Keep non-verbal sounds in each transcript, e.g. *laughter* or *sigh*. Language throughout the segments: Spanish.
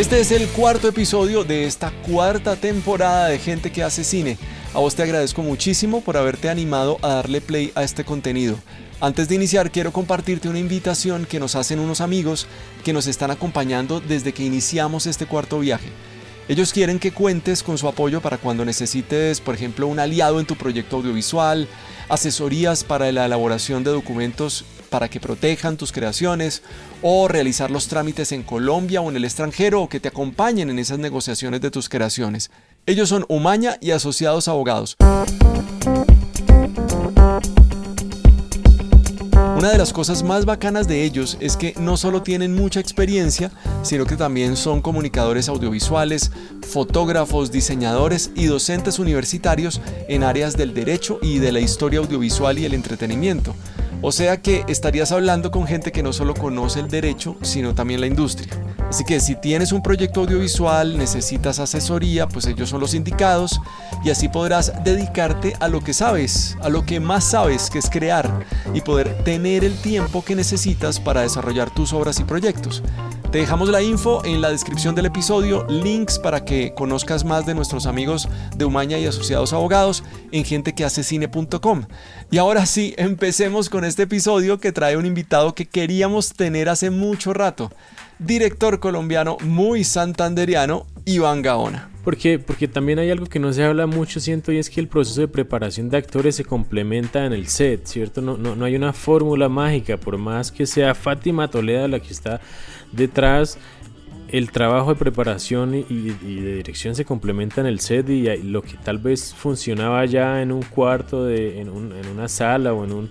Este es el cuarto episodio de esta cuarta temporada de Gente que hace cine. A vos te agradezco muchísimo por haberte animado a darle play a este contenido. Antes de iniciar quiero compartirte una invitación que nos hacen unos amigos que nos están acompañando desde que iniciamos este cuarto viaje. Ellos quieren que cuentes con su apoyo para cuando necesites, por ejemplo, un aliado en tu proyecto audiovisual, asesorías para la elaboración de documentos para que protejan tus creaciones o realizar los trámites en Colombia o en el extranjero o que te acompañen en esas negociaciones de tus creaciones. Ellos son Umaña y Asociados Abogados. Una de las cosas más bacanas de ellos es que no solo tienen mucha experiencia, sino que también son comunicadores audiovisuales, fotógrafos, diseñadores y docentes universitarios en áreas del derecho y de la historia audiovisual y el entretenimiento. O sea que estarías hablando con gente que no solo conoce el derecho, sino también la industria. Así que si tienes un proyecto audiovisual, necesitas asesoría, pues ellos son los indicados y así podrás dedicarte a lo que sabes, a lo que más sabes, que es crear y poder tener el tiempo que necesitas para desarrollar tus obras y proyectos. Te dejamos la info en la descripción del episodio, links para que conozcas más de nuestros amigos de Umaña y Asociados Abogados en gentequehacecine.com. Y ahora sí, empecemos con este episodio que trae un invitado que queríamos tener hace mucho rato. Director colombiano muy santanderiano, Iván Gaona. Porque, porque también hay algo que no se habla mucho, siento, y es que el proceso de preparación de actores se complementa en el set, ¿cierto? No, no, no hay una fórmula mágica, por más que sea Fátima Toledo la que está detrás el trabajo de preparación y, de dirección se complementa en el set y lo que tal vez funcionaba ya en un cuarto, de, en, una sala o en un,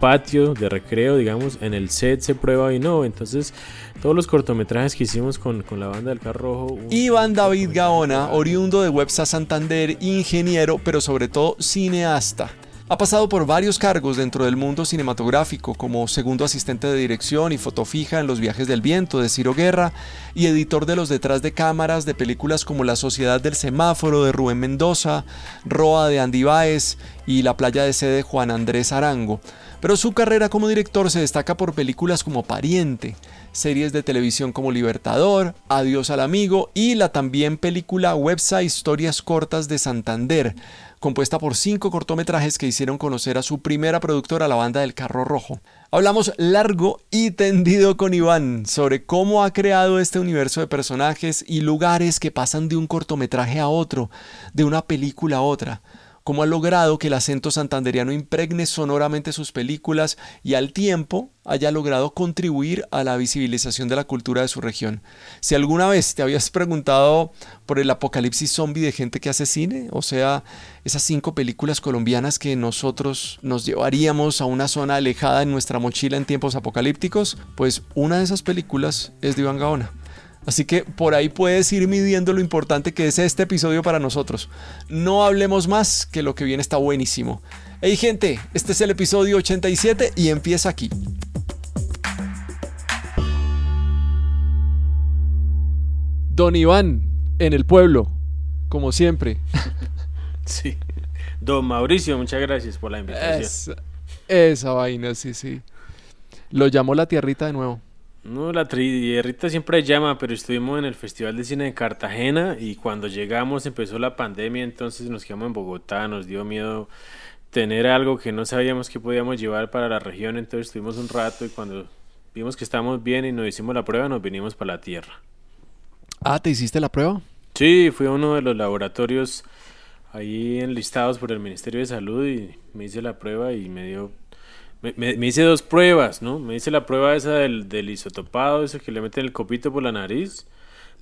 patio de recreo, digamos, en el set se prueba y no. Entonces, todos los cortometrajes que hicimos con, la banda del Carro Rojo. Iván David Gaona, oriundo de Websa Santander, ingeniero, pero sobre todo cineasta. Ha pasado por varios cargos dentro del mundo cinematográfico, como segundo asistente de dirección y foto fija en Los viajes del viento de Ciro Guerra y editor de los detrás de cámaras de películas como La Sociedad del Semáforo de Rubén Mendoza, Roa de Andy Baez y La playa de sede de Juan Andrés Arango. Pero su carrera como director se destaca por películas como Pariente, series de televisión como Libertador, Adiós al Amigo y la también película Website Historias Cortas de Santander, compuesta por cinco cortometrajes que hicieron conocer a su primera productora, la banda del Carro Rojo. Hablamos largo y tendido con Iván sobre cómo ha creado este universo de personajes y lugares que pasan de un cortometraje a otro, de una película a otra cómo ha logrado que el acento santanderiano impregne sonoramente sus películas y al tiempo haya logrado contribuir a la visibilización de la cultura de su región. Si alguna vez te habías preguntado por el apocalipsis zombie de gente que hace cine, o sea, esas cinco películas colombianas que nosotros nos llevaríamos a una zona alejada en nuestra mochila en tiempos apocalípticos, pues una de esas películas es de Iván Gaona. Así que por ahí puedes ir midiendo lo importante que es este episodio para nosotros. No hablemos más, que lo que viene está buenísimo. Hey gente, este es el episodio 87 y empieza aquí. Don Iván, en el pueblo, como siempre. *laughs* Sí. Don Mauricio, muchas gracias por la invitación. Esa, esa vaina, sí, sí. Lo llamó la tierrita de nuevo. No, la tierrita siempre llama, pero estuvimos en el Festival de Cine de Cartagena y cuando llegamos empezó la pandemia, entonces nos quedamos en Bogotá, nos dio miedo tener algo que no sabíamos que podíamos llevar para la región, entonces estuvimos un rato y cuando vimos que estábamos bien y nos hicimos la prueba, nos vinimos para la tierra. Ah, ¿te hiciste la prueba? Sí, fui a uno de los laboratorios ahí enlistados por el Ministerio de Salud y me hice la prueba y me dio me, hice dos pruebas, ¿no? Me hice la prueba esa del, del isotopado, eso que le meten el copito por la nariz.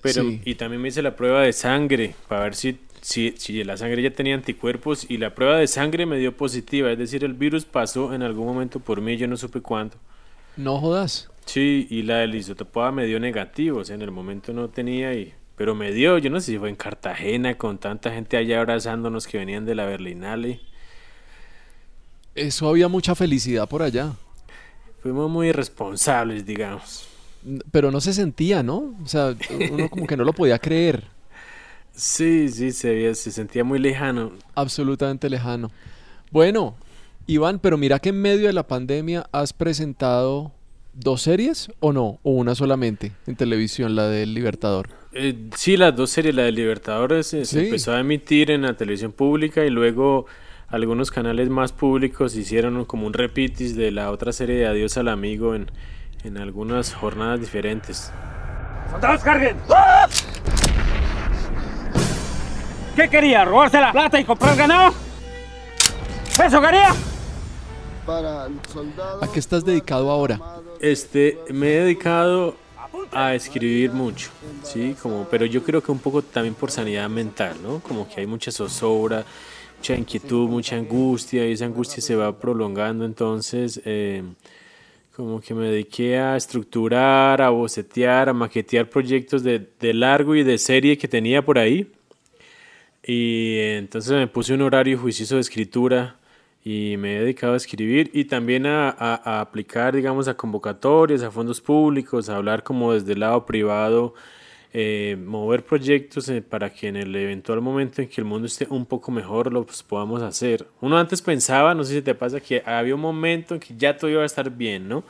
Pero, y también me hice la prueba de sangre para ver si, si, si la sangre ya tenía anticuerpos y la prueba de sangre me dio positiva, es decir, el virus pasó en algún momento por mí, yo no supe cuándo. No jodas. Sí, y la del isotopado me dio negativo, o sea, en el momento no tenía y pero me dio, yo no sé si fue en Cartagena con tanta gente allá abrazándonos que venían de la Berlinale. Eso había mucha felicidad por allá. Fuimos muy irresponsables, digamos. Pero no se sentía, ¿no? O sea, uno como que no lo podía creer. *laughs* Sí, sí, se, se sentía muy lejano. Absolutamente lejano. Bueno, Iván, pero mira que en medio de la pandemia has presentado dos series o no? ¿O una solamente en televisión, la del Libertador? Eh, sí, las dos series. La del Libertador se, empezó a emitir en la televisión pública y luego algunos canales más públicos hicieron como un repitis de la otra serie de Adiós al Amigo en, en algunas jornadas diferentes. ¡Soldados, carguen! ¿Qué quería? ¿Robarse la plata y comprar ganado? ¿Eso quería? ¿A qué estás dedicado ahora? Este, me he dedicado a escribir mucho, sí, como, pero yo creo que un poco también por sanidad mental, ¿no? Como que hay mucha zozobra, mucha inquietud, mucha angustia y esa angustia se va prolongando, entonces eh, como que me dediqué a estructurar, a bocetear, a maquetear proyectos de, de largo y de serie que tenía por ahí. Y entonces me puse un horario juicioso de escritura y me he dedicado a escribir y también a, a, aplicar, digamos, a convocatorias, a fondos públicos, a hablar como desde el lado privado, eh, mover proyectos eh, para que en el eventual momento en que el mundo esté un poco mejor los podamos hacer. Uno antes pensaba, no sé si te pasa, que había un momento en que ya todo iba a estar bien, ¿no?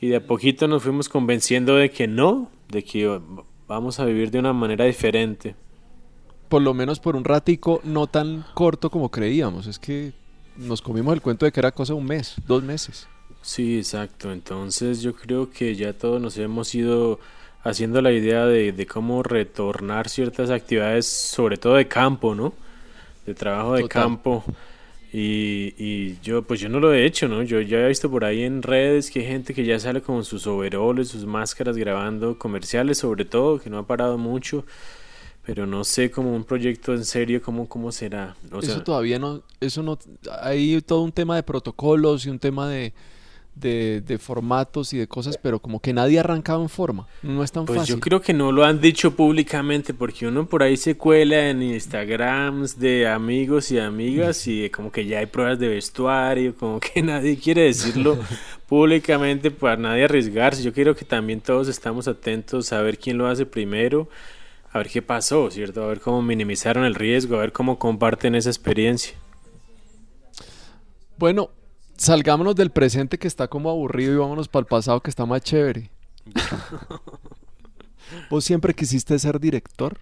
Y de a poquito nos fuimos convenciendo de que no, de que vamos a vivir de una manera diferente. Por lo menos por un ratico no tan corto como creíamos. Es que nos comimos el cuento de que era cosa de un mes, dos meses. Sí, exacto. Entonces yo creo que ya todos nos hemos ido haciendo la idea de, cómo retornar ciertas actividades, sobre todo de campo, ¿no? De trabajo de campo. Y, y, yo, pues yo no lo he hecho, ¿no? Yo ya he visto por ahí en redes que hay gente que ya sale con sus overoles, sus máscaras grabando comerciales, sobre todo, que no ha parado mucho pero no sé como un proyecto en serio cómo, cómo será. eso todavía no, eso no, hay todo un tema de protocolos y un tema de, de, formatos y de cosas, pero como que nadie ha arrancado en forma, no es tan pues fácil. Yo creo que no lo han dicho públicamente porque uno por ahí se cuela en Instagrams de amigos y amigas y como que ya hay pruebas de vestuario, como que *laughs* nadie quiere decirlo *laughs* públicamente para nadie arriesgarse. Yo quiero que también todos estamos atentos a ver quién lo hace primero a ver qué pasó, ¿cierto? A ver cómo minimizaron el riesgo, a ver cómo comparten esa experiencia. Bueno, salgámonos del presente que está como aburrido y vámonos para el pasado que está más chévere. *laughs* ¿Vos siempre quisiste ser director?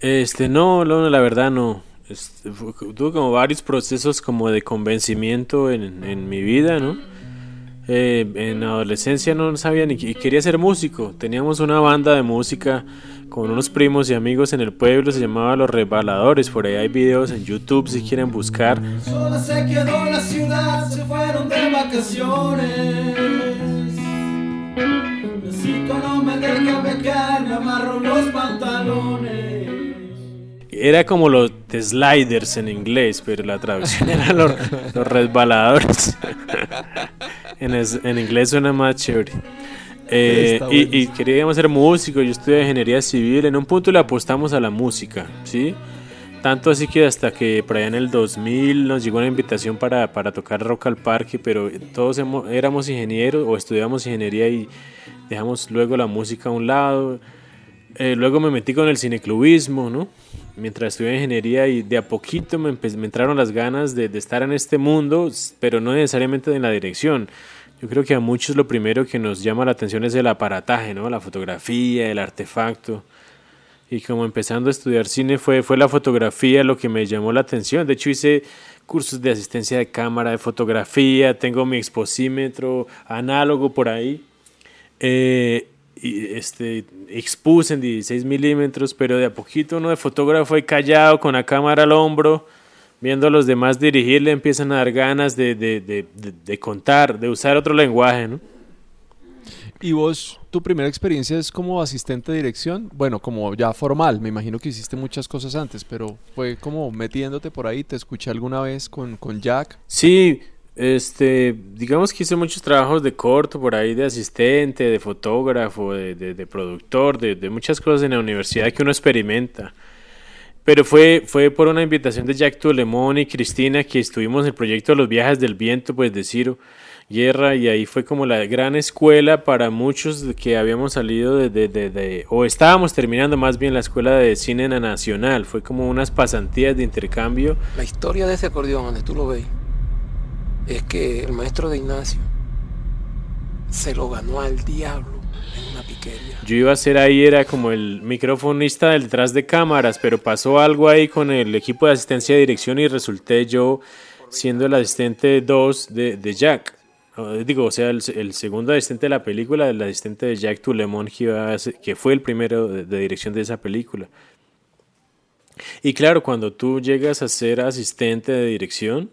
Este, no, no la verdad no. Este, tuve como varios procesos como de convencimiento en, en mi vida, ¿no? Eh, en adolescencia no sabía ni quería ser músico. Teníamos una banda de música con unos primos y amigos en el pueblo, se llamaba Los Rebaladores. Por ahí hay videos en YouTube si quieren buscar. Solo se quedó la ciudad, se fueron de vacaciones. no me deja becar, me amarro los pantalones. Era como los sliders en inglés, pero la traducción *laughs* era los, los resbaladores. *laughs* en, en inglés suena más chévere. Eh, y, queríamos ser músicos, yo estudié ingeniería civil, en un punto le apostamos a la música, ¿sí? Tanto así que hasta que por allá en el 2000 nos llegó una invitación para, para tocar rock al parque, pero todos éramos ingenieros o estudiamos ingeniería y dejamos luego la música a un lado. Eh, luego me metí con el cineclubismo, ¿no? Mientras estudié ingeniería y de a poquito me, me entraron las ganas de, de estar en este mundo, pero no necesariamente en la dirección. Yo creo que a muchos lo primero que nos llama la atención es el aparataje, ¿no? La fotografía, el artefacto. Y como empezando a estudiar cine fue, fue la fotografía lo que me llamó la atención. De hecho hice cursos de asistencia de cámara, de fotografía, tengo mi exposímetro análogo por ahí. Eh, este, expuse en 16 milímetros, pero de a poquito uno de fotógrafo y callado con la cámara al hombro viendo a los demás dirigir, le empiezan a dar ganas de, de, de, de, contar, de usar otro lenguaje, ¿no? ¿Y vos, tu primera experiencia es como asistente de dirección? Bueno, como ya formal, me imagino que hiciste muchas cosas antes, pero fue como metiéndote por ahí, te escuché alguna vez con, con Jack. Sí, este, digamos que hice muchos trabajos de corto por ahí, de asistente, de fotógrafo, de, de, de productor, de, de muchas cosas en la universidad que uno experimenta. Pero fue, fue por una invitación de Jack Tulemón y Cristina que estuvimos en el proyecto los viajes del viento, pues de Ciro Guerra, y ahí fue como la gran escuela para muchos que habíamos salido de, o estábamos terminando más bien la escuela de cine nacional, fue como unas pasantías de intercambio. La historia de ese acordeón, donde tú lo ves, es que el maestro de Ignacio se lo ganó al diablo en una piquería. Yo iba a ser ahí, era como el microfonista detrás de cámaras, pero pasó algo ahí con el equipo de asistencia de dirección y resulté yo siendo el asistente 2 de, de Jack. Digo, o sea, el, segundo asistente de la película, el asistente de Jack Tulemon, que, fue el primero de, dirección de esa película. Y claro, cuando tú llegas a ser asistente de dirección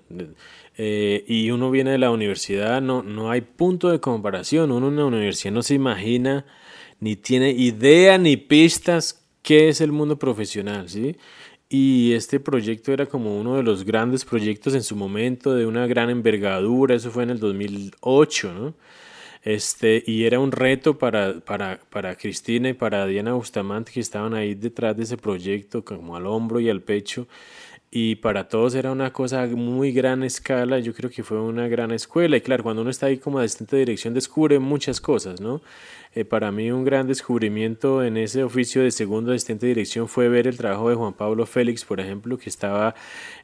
eh, y uno viene de la universidad, no, no hay punto de comparación. Uno en la universidad no se imagina, ni tiene idea ni pistas qué es el mundo profesional, ¿sí? Y este proyecto era como uno de los grandes proyectos en su momento, de una gran envergadura, eso fue en el 2008, ¿no? Este, y era un reto para, para, para Cristina y para Diana Bustamante que estaban ahí detrás de ese proyecto, como al hombro y al pecho. Y para todos era una cosa muy gran escala, yo creo que fue una gran escuela. Y claro, cuando uno está ahí como asistente de dirección descubre muchas cosas, ¿no? Eh, para mí un gran descubrimiento en ese oficio de segundo asistente de dirección fue ver el trabajo de Juan Pablo Félix, por ejemplo, que estaba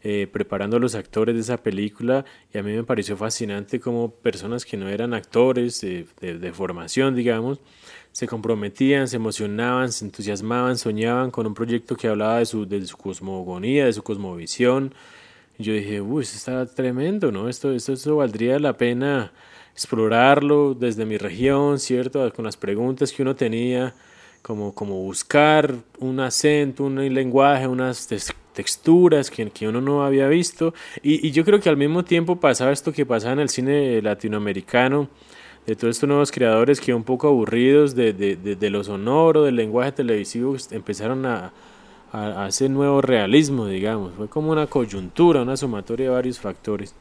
eh, preparando a los actores de esa película y a mí me pareció fascinante como personas que no eran actores de, formación, digamos, se comprometían, se emocionaban, se entusiasmaban, soñaban con un proyecto que hablaba de su, de su cosmogonía, de su cosmovisión. yo dije, uy, esto está tremendo, ¿no? Esto, esto, esto valdría la pena explorarlo desde mi región, ¿cierto? Con las preguntas que uno tenía, como, como buscar un acento, un lenguaje, unas texturas que, que, uno no había visto. Y, y, yo creo que al mismo tiempo pasaba esto que pasaba en el cine latinoamericano, de todos estos nuevos creadores que un poco aburridos de, de, de, lo sonoro, del lenguaje televisivo, empezaron a, a, a hacer nuevo realismo, digamos. Fue como una coyuntura, una sumatoria de varios factores.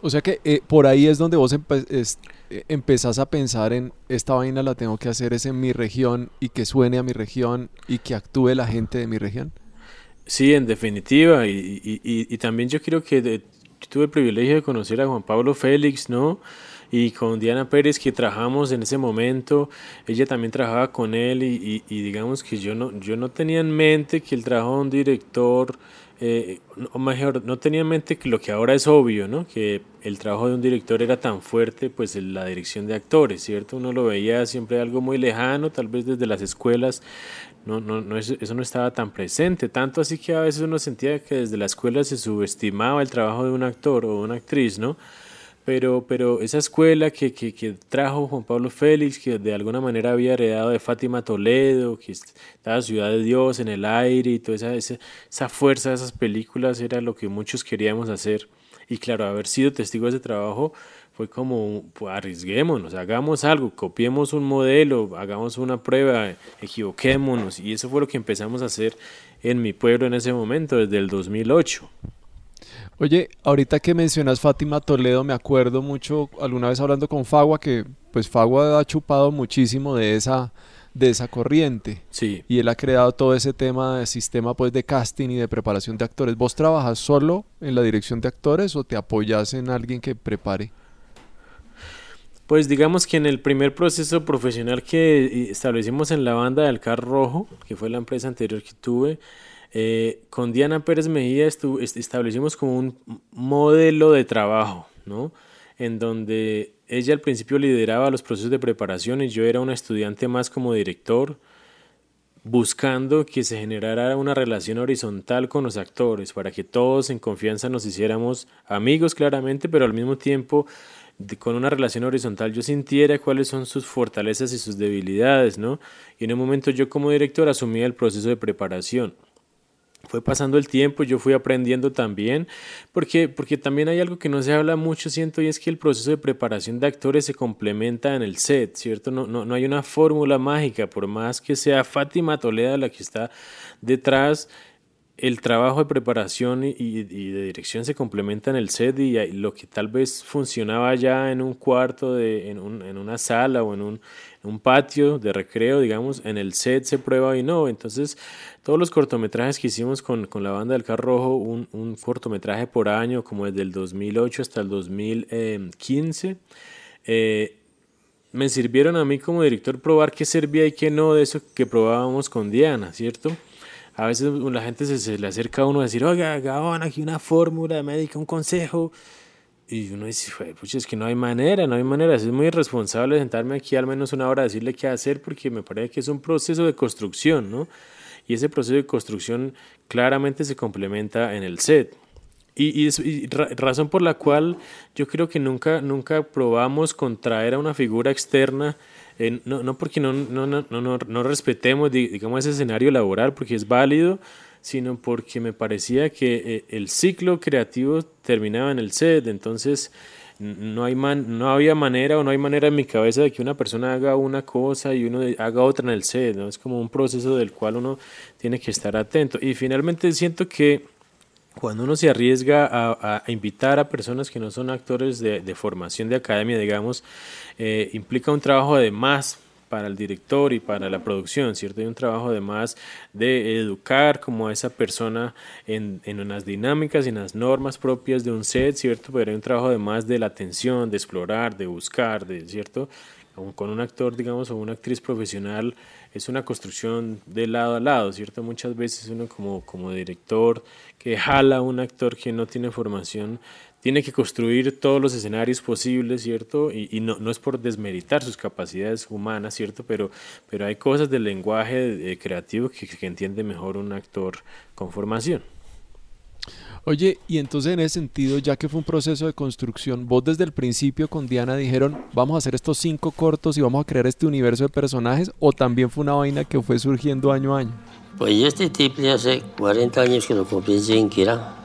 O sea que eh, por ahí es donde vos eh, empezás a pensar en esta vaina la tengo que hacer es en mi región y que suene a mi región y que actúe la gente de mi región. Sí, en definitiva. Y, y, también yo creo que tuve el privilegio de conocer a Juan Pablo Félix, ¿no? Y con Diana Pérez que trabajamos en ese momento, ella también trabajaba con él y, digamos que yo no, yo no tenía en mente que el trabajo de un director eh, o mejor, no tenía en mente que lo que ahora es obvio, ¿no? Que el trabajo de un director era tan fuerte, pues la dirección de actores, ¿cierto? Uno lo veía siempre algo muy lejano, tal vez desde las escuelas, no, no, no, eso no estaba tan presente, tanto así que a veces uno sentía que desde la escuela se subestimaba el trabajo de un actor o una actriz, ¿no? Pero, pero esa escuela que, que, que, trajo Juan Pablo Félix, que de alguna manera había heredado de Fátima Toledo, que estaba Ciudad de Dios en el aire y toda esa, esa, esa fuerza de esas películas era lo que muchos queríamos hacer. Y claro, haber sido testigo de ese trabajo fue como, pues, arriesguémonos, hagamos algo, copiemos un modelo, hagamos una prueba, equivoquémonos. Y eso fue lo que empezamos a hacer en mi pueblo en ese momento, desde el 2008. Oye, ahorita que mencionas Fátima Toledo, me acuerdo mucho alguna vez hablando con Fagua que pues Fagua ha chupado muchísimo de esa de esa corriente. Sí. Y él ha creado todo ese tema de sistema pues de casting y de preparación de actores. ¿Vos trabajas solo en la dirección de actores o te apoyas en alguien que prepare? Pues digamos que en el primer proceso profesional que establecimos en la banda del Carro Rojo, que fue la empresa anterior que tuve, eh, con Diana Pérez Mejía establecimos como un modelo de trabajo, ¿no? En donde ella al principio lideraba los procesos de preparación y yo era un estudiante más como director, buscando que se generara una relación horizontal con los actores, para que todos en confianza nos hiciéramos amigos claramente, pero al mismo tiempo con una relación horizontal yo sintiera cuáles son sus fortalezas y sus debilidades, ¿no? Y en un momento yo como director asumía el proceso de preparación fue pasando el tiempo, yo fui aprendiendo también, porque, porque también hay algo que no se habla mucho, siento, y es que el proceso de preparación de actores se complementa en el set, ¿cierto? No, no, no hay una fórmula mágica, por más que sea Fátima Toledo la que está detrás, el trabajo de preparación y, de dirección se complementa en el set y lo que tal vez funcionaba ya en un cuarto, de, en, un, una sala o en un, patio de recreo, digamos, en el set se prueba y no. Entonces, todos los cortometrajes que hicimos con, la banda del Carro Rojo, un, un, cortometraje por año, como desde el 2008 hasta el 2015, eh, me sirvieron a mí como director probar qué servía y qué no de eso que probábamos con Diana, ¿cierto? A veces la gente se, le acerca a uno a decir, oiga, Gabón, aquí una fórmula médica, un consejo. Y uno dice, pues es que no hay manera, no hay manera. Es muy irresponsable sentarme aquí al menos una hora a decirle qué hacer porque me parece que es un proceso de construcción, ¿no? Y ese proceso de construcción claramente se complementa en el set. Y, y, razón por la cual yo creo que nunca, nunca probamos contraer a una figura externa, no, no, porque no, no, no, no, no respetemos, digamos, ese escenario laboral, porque es válido, sino porque me parecía que eh, el ciclo creativo terminaba en el set, entonces no, hay man, no había manera o no hay manera en mi cabeza de que una persona haga una cosa y uno haga otra en el set, ¿no? es como un proceso del cual uno tiene que estar atento. Y finalmente siento que cuando uno se arriesga a, invitar a personas que no son actores de, formación de academia, digamos, eh, implica un trabajo de más para el director y para la producción, ¿cierto? Hay un trabajo además de educar como a esa persona en, en unas dinámicas y en las normas propias de un set, ¿cierto? Pero hay un trabajo además de la atención, de explorar, de buscar, de, ¿cierto? Con un actor, digamos, o una actriz profesional es una construcción de lado a lado, ¿cierto? Muchas veces uno como, como director que jala a un actor que no tiene formación tiene que construir todos los escenarios posibles, ¿cierto? Y, no, no, es por desmeritar sus capacidades humanas, ¿cierto? Pero, pero hay cosas del lenguaje eh, creativo que, que, entiende mejor un actor con formación. Oye, y entonces en ese sentido, ya que fue un proceso de construcción, vos desde el principio con Diana dijeron, vamos a hacer estos cinco cortos y vamos a crear este universo de personajes, o también fue una vaina que fue surgiendo año a año? Pues este tipo hace 40 años que lo compré en Kira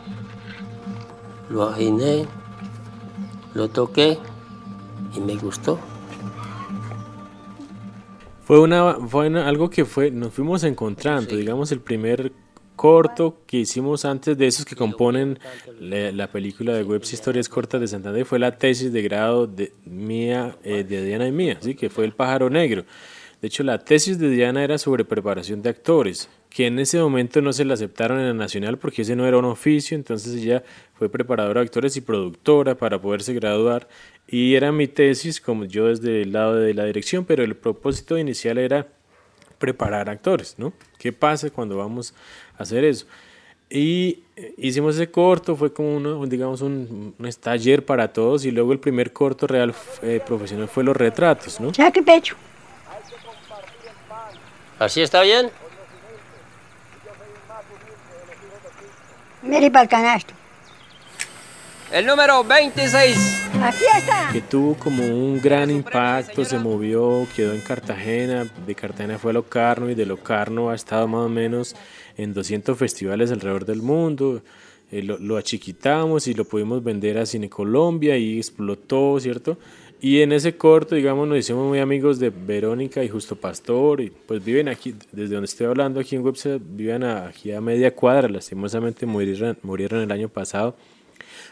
lo aginé, lo toqué y me gustó. Fue, una, fue algo que fue, nos fuimos encontrando, digamos, el primer corto que hicimos antes de esos que componen la, película de Webs Historias Cortas de Santander fue la tesis de grado de mía, eh, de Diana y mía, ¿sí? que fue El pájaro negro. De hecho, la tesis de Diana era sobre preparación de actores, que en ese momento no se la aceptaron en la Nacional porque ese no era un oficio, entonces ella fue preparadora de actores y productora para poderse graduar y era mi tesis como yo desde el lado de la dirección, pero el propósito inicial era preparar actores, ¿no? ¿Qué pasa cuando vamos a hacer eso? Y hicimos ese corto, fue como uno, digamos un, un taller para todos y luego el primer corto real eh, profesional fue los retratos, ¿no? qué pecho. ¿Así está bien? Mire para el canasto. El número 26. Aquí está. Que tuvo como un gran impacto, se movió, quedó en Cartagena, de Cartagena fue a Locarno y de Locarno ha estado más o menos en 200 festivales alrededor del mundo. Eh, lo, lo, achiquitamos y lo pudimos vender a Cine Colombia y explotó, ¿cierto? Y en ese corto, digamos, nos hicimos muy amigos de Verónica y Justo Pastor, y pues viven aquí, desde donde estoy hablando, aquí en Webster, viven aquí a media cuadra, lastimosamente murieron, murieron el año pasado,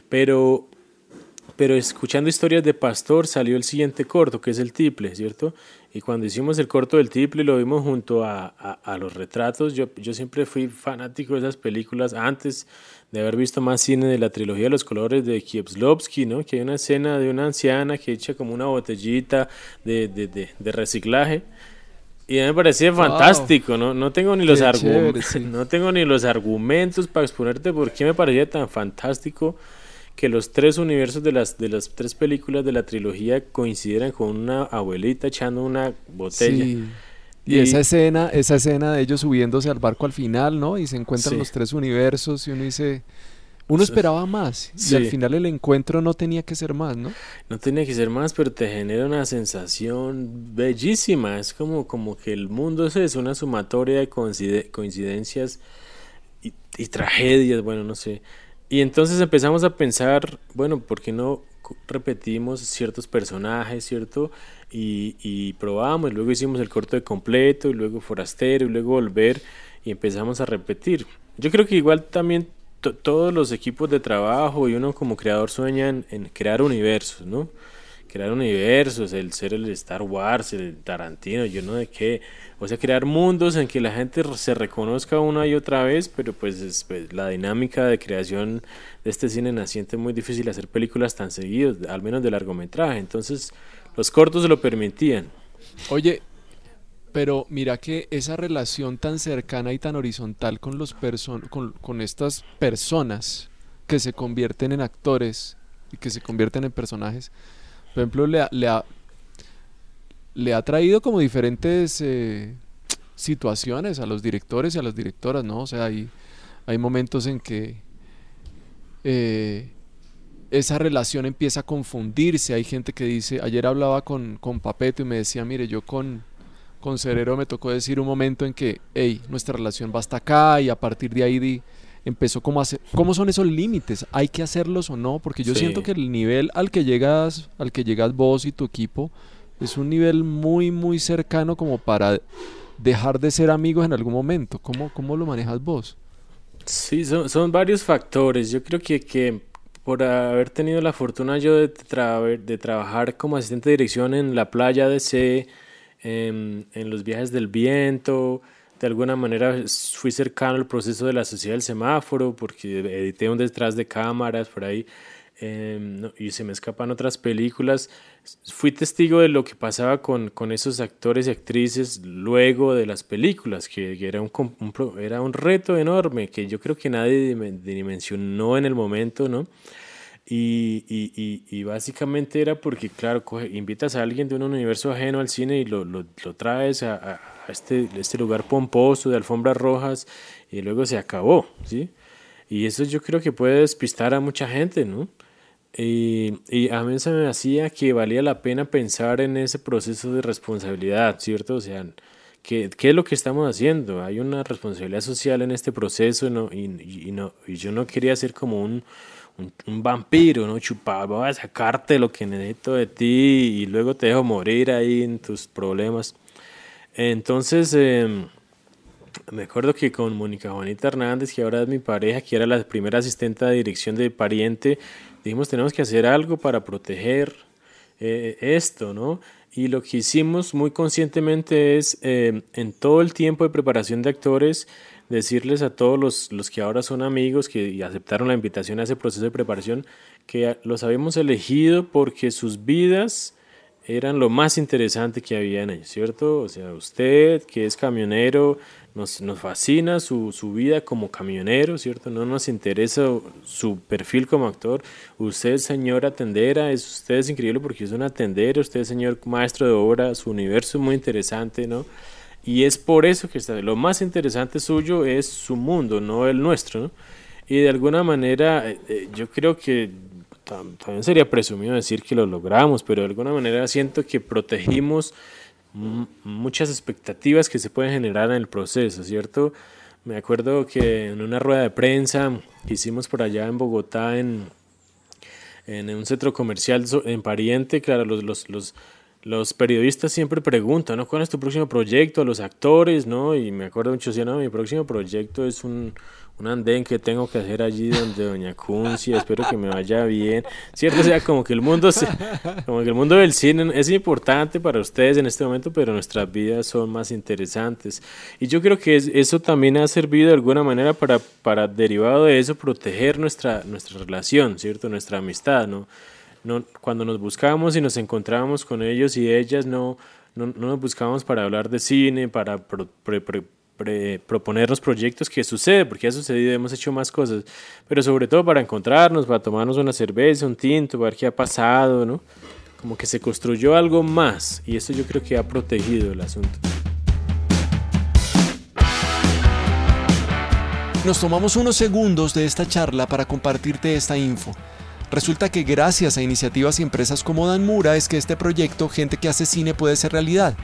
pero, pero escuchando historias de Pastor salió el siguiente corto, que es el Tiple, ¿cierto? Y cuando hicimos el corto del Tiple lo vimos junto a, a, a los retratos, yo, yo siempre fui fanático de esas películas antes de haber visto más cine de la trilogía de los colores de Kieslowski, ¿no? Que hay una escena de una anciana que echa como una botellita de, de, de, de reciclaje. Y a mí me parecía fantástico, ¿no? No tengo ni los argumentos, *laughs* no tengo ni los argumentos para exponerte por qué me parecía tan fantástico que los tres universos de las de las tres películas de la trilogía coincidieran con una abuelita echando una botella. Y, esa escena, esa escena de ellos subiéndose al barco al final, ¿no? Y se encuentran los tres universos y uno dice, uno esperaba más y al final el encuentro no tenía que ser más, ¿no? No tenía que ser más, pero te genera una sensación bellísima. Es como, como que el mundo es eso, una sumatoria de coincidencias y, y tragedias, bueno, no sé. Y entonces empezamos a pensar, bueno, ¿por qué no repetimos ciertos personajes, ¿cierto? Y, y probamos, luego hicimos el corto de completo, y luego forastero, y luego volver, y empezamos a repetir. Yo creo que igual también todos los equipos de trabajo y uno como creador sueñan en crear universos, ¿no? Crear universos, el ser el Star Wars, el Tarantino, yo no de qué. O sea, crear mundos en que la gente se reconozca una y otra vez, pero pues, es, pues, la dinámica de creación de este cine naciente es muy difícil hacer películas tan seguidas, al menos de largometraje. Entonces, los cortos lo permitían. Oye, pero mira que esa relación tan cercana y tan horizontal con, los con, con estas personas que se convierten en actores, y que se convierten en personajes. Por ejemplo, le ha, le ha, traído como diferentes eh, situaciones a los directores y a las directoras, ¿no? O sea, hay, hay momentos en que eh, esa relación empieza a confundirse. Hay gente que dice, ayer hablaba con, con Papeto y me decía, mire, yo con, con Cerero me tocó decir un momento en que, hey, nuestra relación va hasta acá y a partir de ahí di- empezó como a hacer, ¿cómo son esos límites? ¿Hay que hacerlos o no? Porque yo Sí. siento que el nivel al que llegas, al que llegas vos y tu equipo, es un nivel muy, muy cercano como para dejar de ser amigos en algún momento. ¿Cómo, cómo lo manejas vos? Sí, son, son varios factores. Yo creo que, que por haber tenido la fortuna yo de, tra- de trabajar como asistente de dirección en la playa de C, en, en los viajes del viento, de alguna manera fui cercano al proceso de la sociedad del semáforo porque edité un detrás de cámaras por ahí em, no, y se me escapan otras películas. Fui testigo de lo que pasaba con, con esos actores y actrices luego de las películas, que, que era, un, un era un reto enorme que yo creo que nadie dimen- dimensionó en el momento, ¿no? Y, y, y, básicamente era porque, claro, coge- invitas a alguien de un universo ajeno al cine y lo, lo, lo traes a, a- este, este lugar pomposo de alfombras rojas y luego se acabó, ¿sí? Y eso yo creo que puede despistar a mucha gente, ¿no? Y, y a mí se me hacía que valía la pena pensar en ese proceso de responsabilidad, ¿cierto? O sea, ¿qué, qué es lo que estamos haciendo? Hay una responsabilidad social en este proceso ¿no? y no, y yo no quería ser como un, un, vampiro, ¿no? Chupar, voy a sacarte lo que necesito de ti y luego te dejo morir ahí en tus problemas. Entonces, em, me acuerdo que con Mónica Juanita Hernández, que ahora es mi pareja, que era la primera asistente de dirección de Pariente, dijimos tenemos que hacer algo para proteger eh, esto, ¿no? Y lo que hicimos muy conscientemente es, eh, en todo el tiempo de preparación de actores, decirles a todos los, los que ahora son amigos que y aceptaron la invitación a ese proceso de preparación, que los habíamos elegido porque sus vidas eran lo más interesante que había en ellos, ¿cierto? O sea, usted que es camionero, nos, nos fascina su, su vida como camionero, ¿cierto? No nos interesa su perfil como actor. Usted, señora tendera, es, usted es increíble porque es una tendera, usted, señor maestro de obra, su universo es muy interesante, ¿no? Y es por eso que lo más interesante suyo es su mundo, no el nuestro, ¿no? Y de alguna manera, eh, eh, yo creo que tam- también sería presumido decir que lo logramos, pero de alguna manera siento que protegimos muchas expectativas que se pueden generar en el proceso, ¿cierto? Me acuerdo que en una rueda de prensa que hicimos por allá en Bogotá, en, en un centro comercial en Pariente, claro, los, los, los periodistas siempre preguntan, ¿no? ¿Cuál es tu próximo proyecto? A los actores, ¿no? Y me acuerdo mucho, decía, no, mi próximo proyecto es un, un andén que tengo que hacer allí donde Doña Cuncia, espero que me vaya bien, ¿cierto? O sea, como que el mundo, se- como que el mundo del cine es importante para ustedes en este momento, pero nuestras vidas son más interesantes. Y yo creo que es- eso también ha servido de alguna manera para, para derivado de eso, proteger nuestra, nuestra relación, ¿cierto? Nuestra amistad, ¿no? No, cuando nos buscábamos y nos encontrábamos con ellos y ellas, no, no, no nos buscábamos para hablar de cine, para pro- pre- pre- pre- proponernos proyectos que sucede, porque ha sucedido, hemos hecho más cosas, pero sobre todo para encontrarnos, para tomarnos una cerveza, un tinto, para ver qué ha pasado, ¿no? Como que se construyó algo más y eso yo creo que ha protegido el asunto. Nos tomamos unos segundos de esta charla para compartirte esta info. Resulta que gracias a iniciativas y empresas como Danmura es que este proyecto Gente que hace cine puede ser realidad.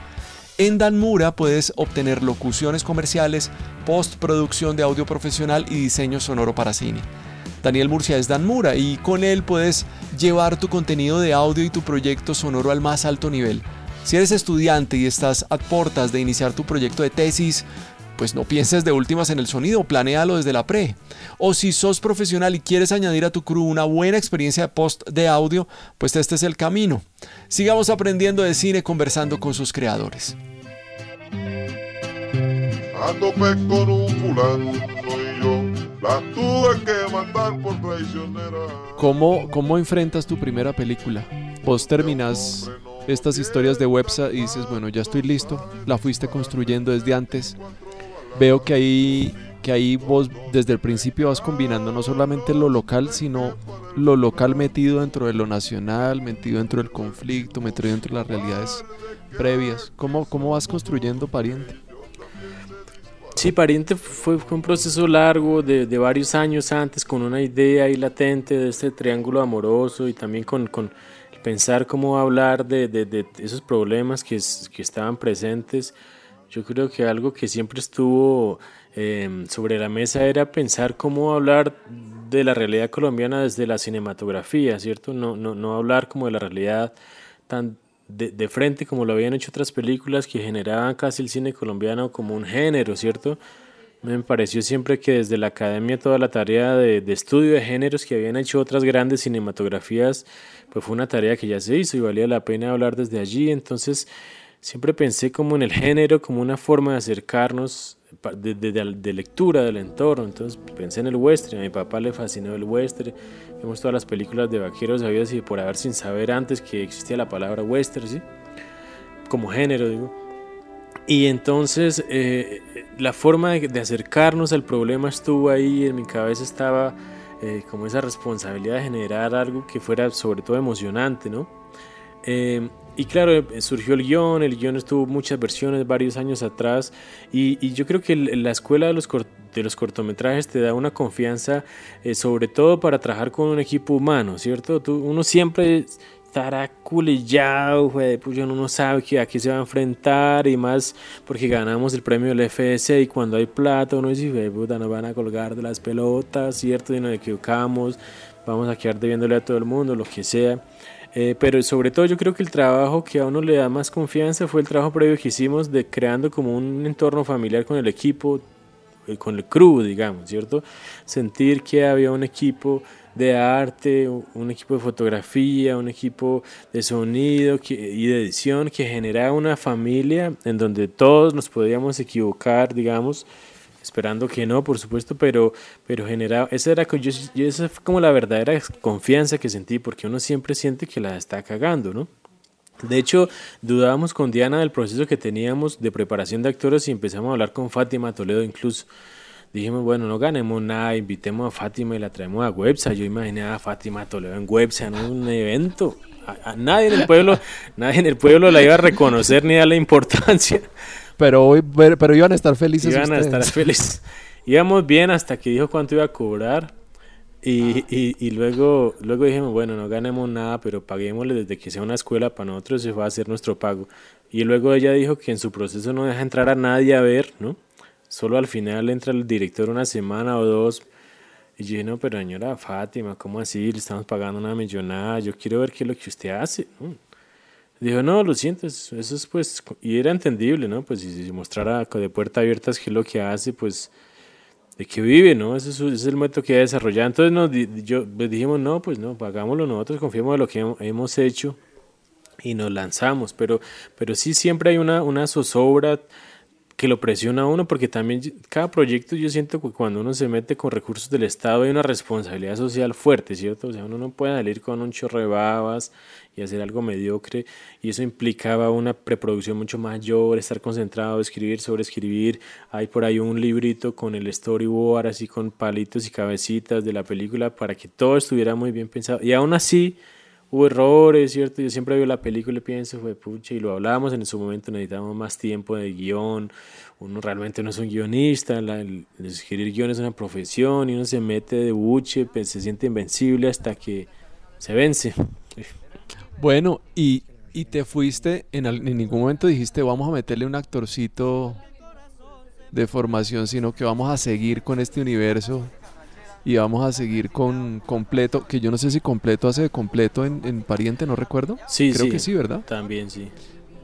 En Danmura puedes obtener locuciones comerciales, postproducción de audio profesional y diseño sonoro para cine. Daniel Murcia es Danmura y con él puedes llevar tu contenido de audio y tu proyecto sonoro al más alto nivel. Si eres estudiante y estás a portas de iniciar tu proyecto de tesis, pues no pienses de últimas en el sonido, planéalo desde la pre. O si sos profesional y quieres añadir a tu crew una buena experiencia de post de audio, pues este es el camino. Sigamos aprendiendo de cine conversando con sus creadores. A tope con un fulano soy yo, la tuve que matar por traicionera. ¿Cómo, cómo enfrentas tu primera película? Vos terminas estas historias de website y dices, bueno, ya estoy listo, la fuiste construyendo desde antes. Veo que hay que ahí vos desde el principio vas combinando no solamente lo local, sino lo local metido dentro de lo nacional, metido dentro del conflicto, metido dentro de las realidades previas. ¿Cómo, cómo vas construyendo Pariente? Sí, Pariente fue, fue un proceso largo de, de, varios años antes, con una idea ahí latente de este triángulo amoroso y también con, con pensar cómo hablar de, de, de esos problemas que, que, estaban presentes. Yo creo que algo que siempre estuvo eh, sobre la mesa era pensar cómo hablar de la realidad colombiana desde la cinematografía, ¿cierto? No, no, no hablar como de la realidad tan de, de, frente como lo habían hecho otras películas que generaban casi el cine colombiano como un género, ¿cierto? Me pareció siempre que desde la academia toda la tarea de, de, estudio de géneros que habían hecho otras grandes cinematografías, pues fue una tarea que ya se hizo y valía la pena hablar desde allí. Entonces siempre pensé como en el género, como una forma de acercarnos de, de, de, lectura del entorno. Entonces pensé en el western, a mi papá le fascinó el western. Vimos todas las películas de vaqueros sabidos y por haber sin saber antes que existía la palabra western, ¿sí? Como género, digo. Y entonces eh, la forma de, de, acercarnos al problema estuvo ahí, en mi cabeza estaba eh, como esa responsabilidad de generar algo que fuera sobre todo emocionante, ¿no? Eh, y claro, eh, surgió el guion, el guion estuvo muchas versiones varios años atrás y, y yo creo que la escuela de los, de los cortometrajes te da una confianza eh, sobre todo para trabajar con un equipo humano, ¿cierto? Tú, uno siempre estará culillado, pues uno no sabe que a qué se va a enfrentar y más porque ganamos el premio del FS y cuando hay plata uno dice, puta, nos van a colgar de las pelotas, ¿cierto? Y nos equivocamos, vamos a quedar debiéndole a todo el mundo, lo que sea. Eh, pero sobre todo yo creo que el trabajo que a uno le da más confianza fue el trabajo previo que hicimos de creando como un entorno familiar con el equipo, eh, con el crew, digamos, ¿cierto? Sentir que había un equipo de arte, un equipo de fotografía, un equipo de sonido y de edición que generaba una familia en donde todos nos podíamos equivocar, digamos, esperando que no, por supuesto, pero, pero generaba, esa era como la verdadera confianza que sentí, porque uno siempre siente que la está cagando, ¿no? De hecho, dudábamos con Diana del proceso que teníamos de preparación de actores y empezamos a hablar con Fátima Toledo incluso. Dijimos, bueno, no ganemos nada, invitemos a Fátima y la traemos a Websa. Yo imaginé a Fátima Toledo en Websa, en un evento. A nadie en el pueblo, *laughs* nadie en el pueblo la iba a reconocer ni darle importancia. Pero, pero iban a estar felices. Iban ustedes. a estar felices. *laughs* Íbamos bien hasta que dijo cuánto iba a cobrar. Y, y, y, luego, luego dijimos, bueno, no ganemos nada, pero paguémosle desde que sea una escuela para nosotros, se va a hacer nuestro pago. Y luego ella dijo que en su proceso no deja entrar a nadie a ver, ¿no? Solo al final entra el director una semana o dos. Y yo dije, no, pero señora Fátima, ¿cómo así? Le estamos pagando una millonada, yo quiero ver qué es lo que usted hace. ¿no? Dijo, no, lo siento, eso es pues, y era entendible, ¿no? Pues si, mostrara de puerta abiertas qué es lo que hace, pues, de qué vive, ¿no? Ese es, es el método que ha desarrollado. Entonces nos yo, pues dijimos, no, pues no, hagámoslo nosotros, confiemos en lo que hemos hecho y nos lanzamos, pero, pero sí siempre hay una, una zozobra que lo presiona a uno, porque también cada proyecto yo siento que cuando uno se mete con recursos del Estado hay una responsabilidad social fuerte, ¿cierto? O sea, uno no puede salir con un chorro de babas y hacer algo mediocre, y eso implicaba una preproducción mucho mayor, estar concentrado, escribir, sobre escribir. Hay por ahí un librito con el storyboard, así con palitos y cabecitas de la película para que todo estuviera muy bien pensado. Y aún así hubo errores, ¿cierto? Yo siempre veo la película y pienso, fue pucha, y lo hablábamos en su momento, necesitamos más tiempo de guion, uno realmente no es un guionista, la, el escribir guion es una profesión y uno se mete de buche, pues, se siente invencible hasta que se vence. Bueno, y, y te fuiste, en, en ningún momento dijiste, vamos a meterle un actorcito de formación, sino que vamos a seguir con este universo y vamos a seguir con completo, que yo no sé si completo hace de completo en, en pariente, no recuerdo. Sí, Creo sí, que sí, ¿verdad? También sí.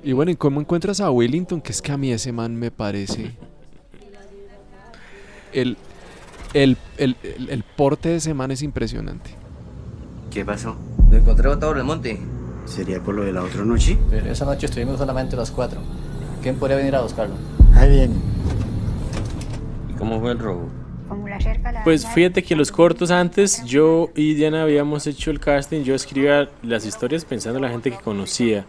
Y bueno, ¿y cómo encuentras a Wellington? Que es que a mí ese man me parece. El, el, el, el, el porte de ese man es impresionante. ¿Qué pasó? Lo encontré botado en el monte. ¿Sería por lo de la otra noche? Pero esa noche estuvimos solamente los cuatro. ¿Quién podría venir a buscarlo? Ahí viene. ¿Y cómo fue el robo? Pues fíjate que los cortos antes, yo y Diana habíamos hecho el casting, yo escribía las historias pensando en la gente que conocía.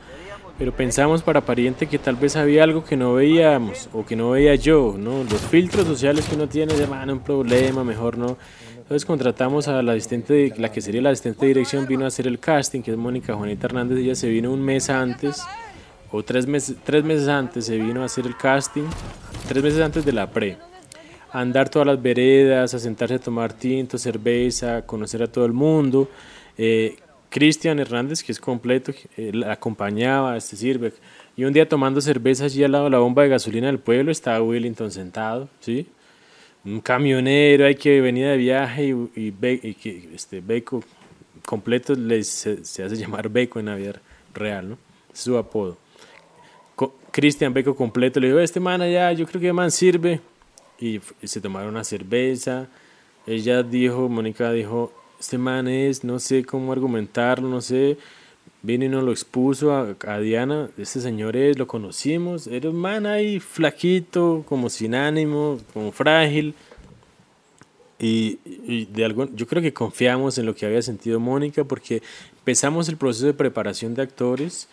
pero pensamos para pariente que tal vez había algo que no veíamos o que no veía yo, ¿no? Los filtros sociales que uno tiene de mano, un problema, mejor no. Entonces contratamos a la asistente, la que sería la asistente de dirección, vino a hacer el casting, que es Mónica Juanita Hernández, ella se vino un mes antes, o tres meses, tres meses antes se vino a hacer el casting, tres meses antes de la pre. Andar todas las veredas, a sentarse a tomar tinto, cerveza, conocer a todo el mundo. Eh, Cristian Hernández, que es completo, eh, la acompañaba, este sirve. Y un día tomando cerveza allí al lado de la bomba de gasolina del pueblo estaba Wellington sentado, ¿sí? Un camionero hay que venía de viaje y, que este Beco completo le, se, hace llamar Beco en la vida real, ¿no? Es su apodo. Cristian Beco completo le dijo, este man allá, yo creo que man sirve. Y, y se tomaron una cerveza. Ella dijo, Mónica dijo, este man es, no sé cómo argumentarlo, no sé. Vino y nos lo expuso a, Diana, este señor es, lo conocimos, era un man ahí flaquito, como sin ánimo, como frágil. Y, y, de algo, yo creo que confiamos en lo que había sentido Mónica porque empezamos el proceso de preparación de actores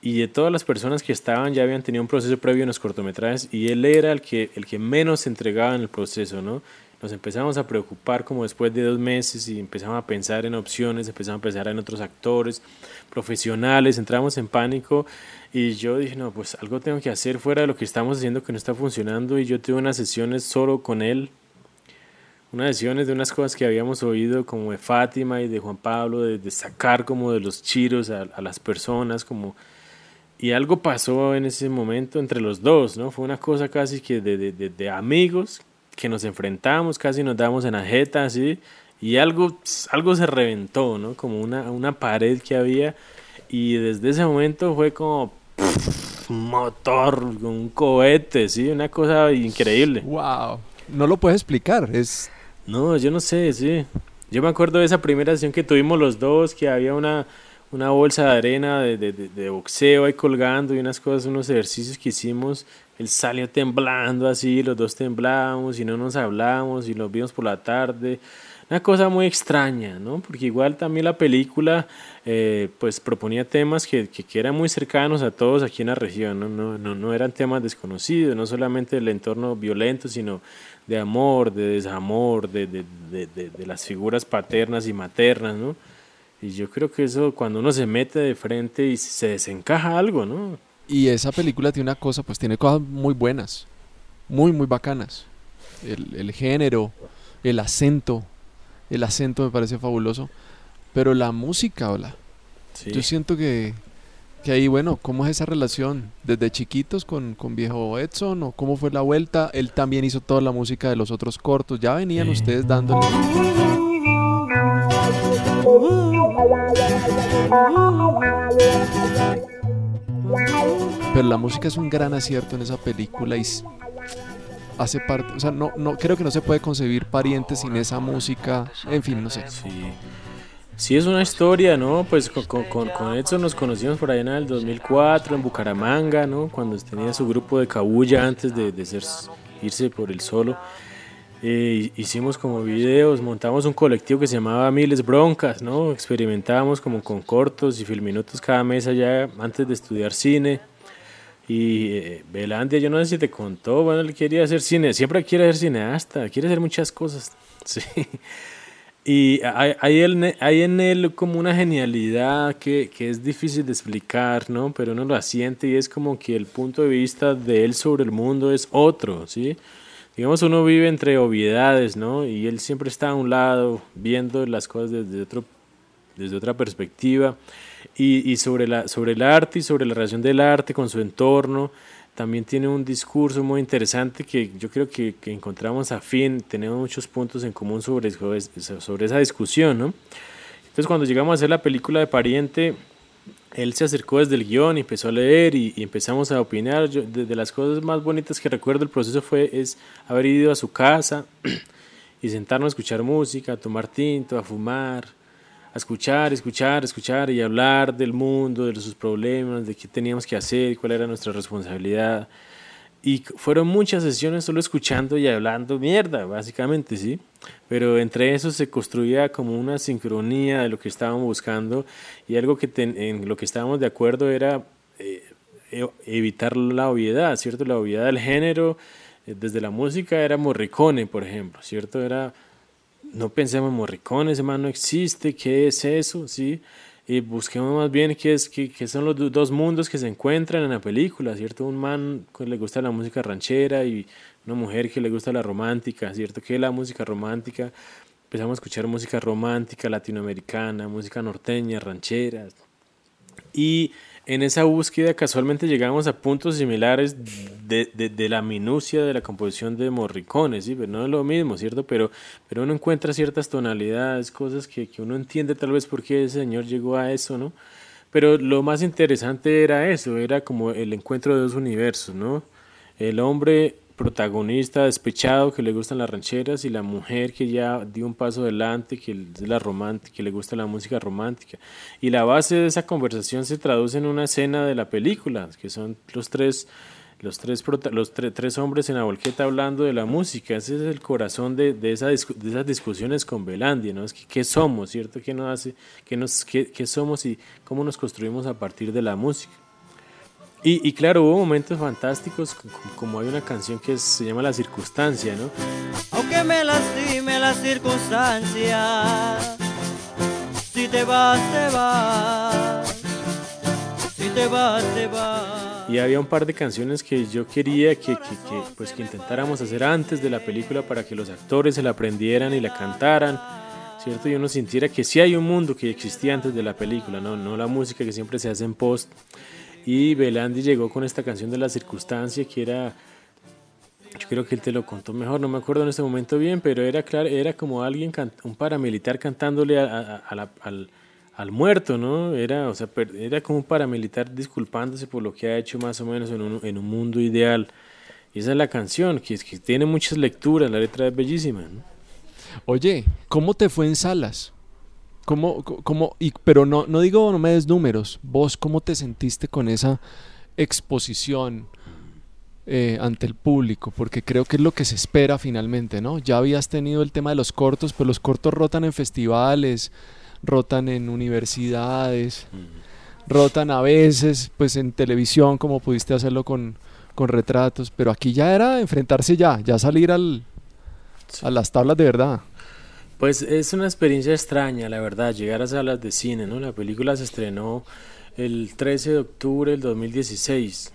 y de todas las personas que estaban ya habían tenido un proceso previo en los cortometrajes y él era el que, el que menos se entregaba en el proceso, ¿no? Nos empezamos a preocupar como después de dos meses y empezamos a pensar en opciones, empezamos a pensar en otros actores profesionales, entramos en pánico y yo dije, no, pues algo tengo que hacer fuera de lo que estamos haciendo que no está funcionando y yo tuve unas sesiones solo con él, unas sesiones de unas cosas que habíamos oído como de Fátima y de Juan Pablo, de, sacar como de los chiros a, las personas, como... Y algo pasó en ese momento entre los dos, ¿no? Fue una cosa casi que de, de, de amigos que nos enfrentamos, casi nos damos en la jeta, así, y algo, algo se reventó, ¿no? Como una, una pared que había, y desde ese momento fue como un motor, un cohete, ¿sí? Una cosa increíble. ¡Wow! No lo puedes explicar, es... No, yo no sé, sí. Yo me acuerdo de esa primera sesión que tuvimos los dos, que había una, una bolsa de arena de, de, de, boxeo ahí colgando y unas cosas, unos ejercicios que hicimos él salió temblando así, los dos temblamos y no nos hablamos y nos vimos por la tarde. Una cosa muy extraña, ¿no? Porque igual también la película eh, pues proponía temas que, que, eran muy cercanos a todos aquí en la región, ¿no? No, no, no eran temas desconocidos, no solamente del entorno violento, sino de amor, de desamor, de, de, de, de, las figuras paternas y maternas, ¿no? Y yo creo que eso cuando uno se mete de frente y se desencaja algo, ¿no? Y esa película tiene una cosa, pues tiene cosas muy buenas, muy, muy bacanas. El, el género, el acento, el acento me parece fabuloso. Pero la música, hola. Yo siento que, que ahí, bueno, ¿cómo es esa relación? ¿Desde chiquitos con, con viejo Edson? ¿O cómo fue la vuelta? Él también hizo toda la música de los otros cortos. Ya venían ustedes dándole. Pero la música es un gran acierto en esa película y hace parte, o sea, no, no creo que no se puede concebir parientes sin esa música, en fin, no sé. Sí. Sí, es una historia, ¿no? Pues con, con, con Edson nos conocimos por allá en el 2004 en Bucaramanga, ¿no? Cuando tenía su grupo de cabulla antes de, de ser, irse por el solo. Eh, hicimos como videos, montamos un colectivo que se llamaba Miles Broncas, ¿no? Experimentábamos como con cortos y filminutos cada mes allá antes de estudiar cine. Y eh, Belandia, yo no sé si te contó, bueno, él quería hacer cine, siempre quiere ser cineasta, quiere hacer muchas cosas. *laughs* Sí. Y hay, en él como una genialidad que, es difícil de explicar, ¿no? Pero uno lo siente y es como que el punto de vista de él sobre el mundo es otro, ¿sí? Digamos, uno vive entre obviedades, ¿no? Y él siempre está a un lado, viendo las cosas desde, otro, desde otra perspectiva y, sobre, la, sobre el arte y sobre la relación del arte con su entorno. También tiene un discurso muy interesante que yo creo que, que encontramos afín, tenemos muchos puntos en común sobre, sobre esa discusión. ¿no? Entonces cuando llegamos a hacer la película de Pariente, él se acercó desde el guion y empezó a leer y, empezamos a opinar. de, las cosas más bonitas que recuerdo el proceso fue es haber ido a su casa *clears throat* y sentarnos a escuchar música, a tomar tinto, a fumar, a escuchar, escuchar, escuchar y hablar del mundo, de sus problemas, de qué teníamos que hacer, cuál era nuestra responsabilidad. Y fueron muchas sesiones solo escuchando y hablando mierda, básicamente, ¿sí? Pero entre eso se construía como una sincronía de lo que estábamos buscando y algo que en lo que estábamos de acuerdo era eh, e- evitar la obviedad, ¿cierto? La obviedad del género, eh, desde la música era Morricone, por ejemplo, ¿cierto? Era, no pensemos en Morricone, ese man no existe, ¿qué es eso? ¿Sí? Y busquemos más bien qué, es, qué, qué son los do- dos mundos que se encuentran en la película, ¿cierto? Un man que le gusta la música ranchera y una mujer que le gusta la romántica, ¿cierto? ¿Qué es la música romántica? Empezamos a escuchar música romántica latinoamericana, música norteña, ranchera, y en esa búsqueda casualmente llegamos a puntos similares de, de- la minucia de la composición de Morricone, ¿sí? Pero no es lo mismo, ¿cierto? Pero, pero uno encuentra ciertas tonalidades, cosas que, que uno entiende tal vez por qué ese señor llegó a eso, ¿no? Pero lo más interesante era eso, era como el encuentro de dos universos, ¿no? El hombre protagonista despechado que le gustan las rancheras y la mujer que ya dio un paso adelante, que es la romántica, que le gusta la música romántica. Y la base de esa conversación se traduce en una escena de la película, que son los tres los tres, los tre- tres hombres en la volqueta hablando de la música. Ese es el corazón de, de esas discusiones con Belandia, ¿no? Es que, ¿qué somos, cierto? ¿Qué, nos hace, qué, nos, qué, qué somos y cómo nos construimos a partir de la música? Y, y claro, hubo momentos fantásticos, co- como hay una canción que se llama La Circunstancia, ¿no? Aunque me lastime la circunstancia, si te vas, te vas, si te vas, te vas. Y había un par de canciones que yo quería que, que, que, pues, que intentáramos hacer antes de la película para que los actores se la aprendieran y la cantaran, ¿cierto? Y uno sintiera que sí hay un mundo que existía antes de la película, no, no la música que siempre se hace en post. Y Belandi llegó con esta canción de la circunstancia que era, yo creo que él te lo contó mejor, no me acuerdo en este momento bien, pero era claro, era como alguien, un paramilitar cantándole a, a- a la- al, al muerto, ¿no? Era, o sea, era como un paramilitar disculpándose por lo que ha hecho más o menos en un, en un mundo ideal. Y esa es la canción, que, que tiene muchas lecturas, la letra es bellísima, ¿no? Oye, ¿cómo te fue en salas? ¿Cómo, cómo, y, pero no, no digo, no me des números. ¿Vos cómo te sentiste con esa exposición eh, ante el público? Porque creo que es lo que se espera finalmente, ¿no? Ya habías tenido el tema de los cortos, pero los cortos rotan en festivales, rotan en universidades, rotan a veces, pues en televisión, como pudiste hacerlo con, con retratos, pero aquí ya era enfrentarse ya, ya salir al, a las tablas de verdad. Pues es una experiencia extraña, la verdad, llegar a salas de cine, ¿no? La película se estrenó el 13 de octubre del 2016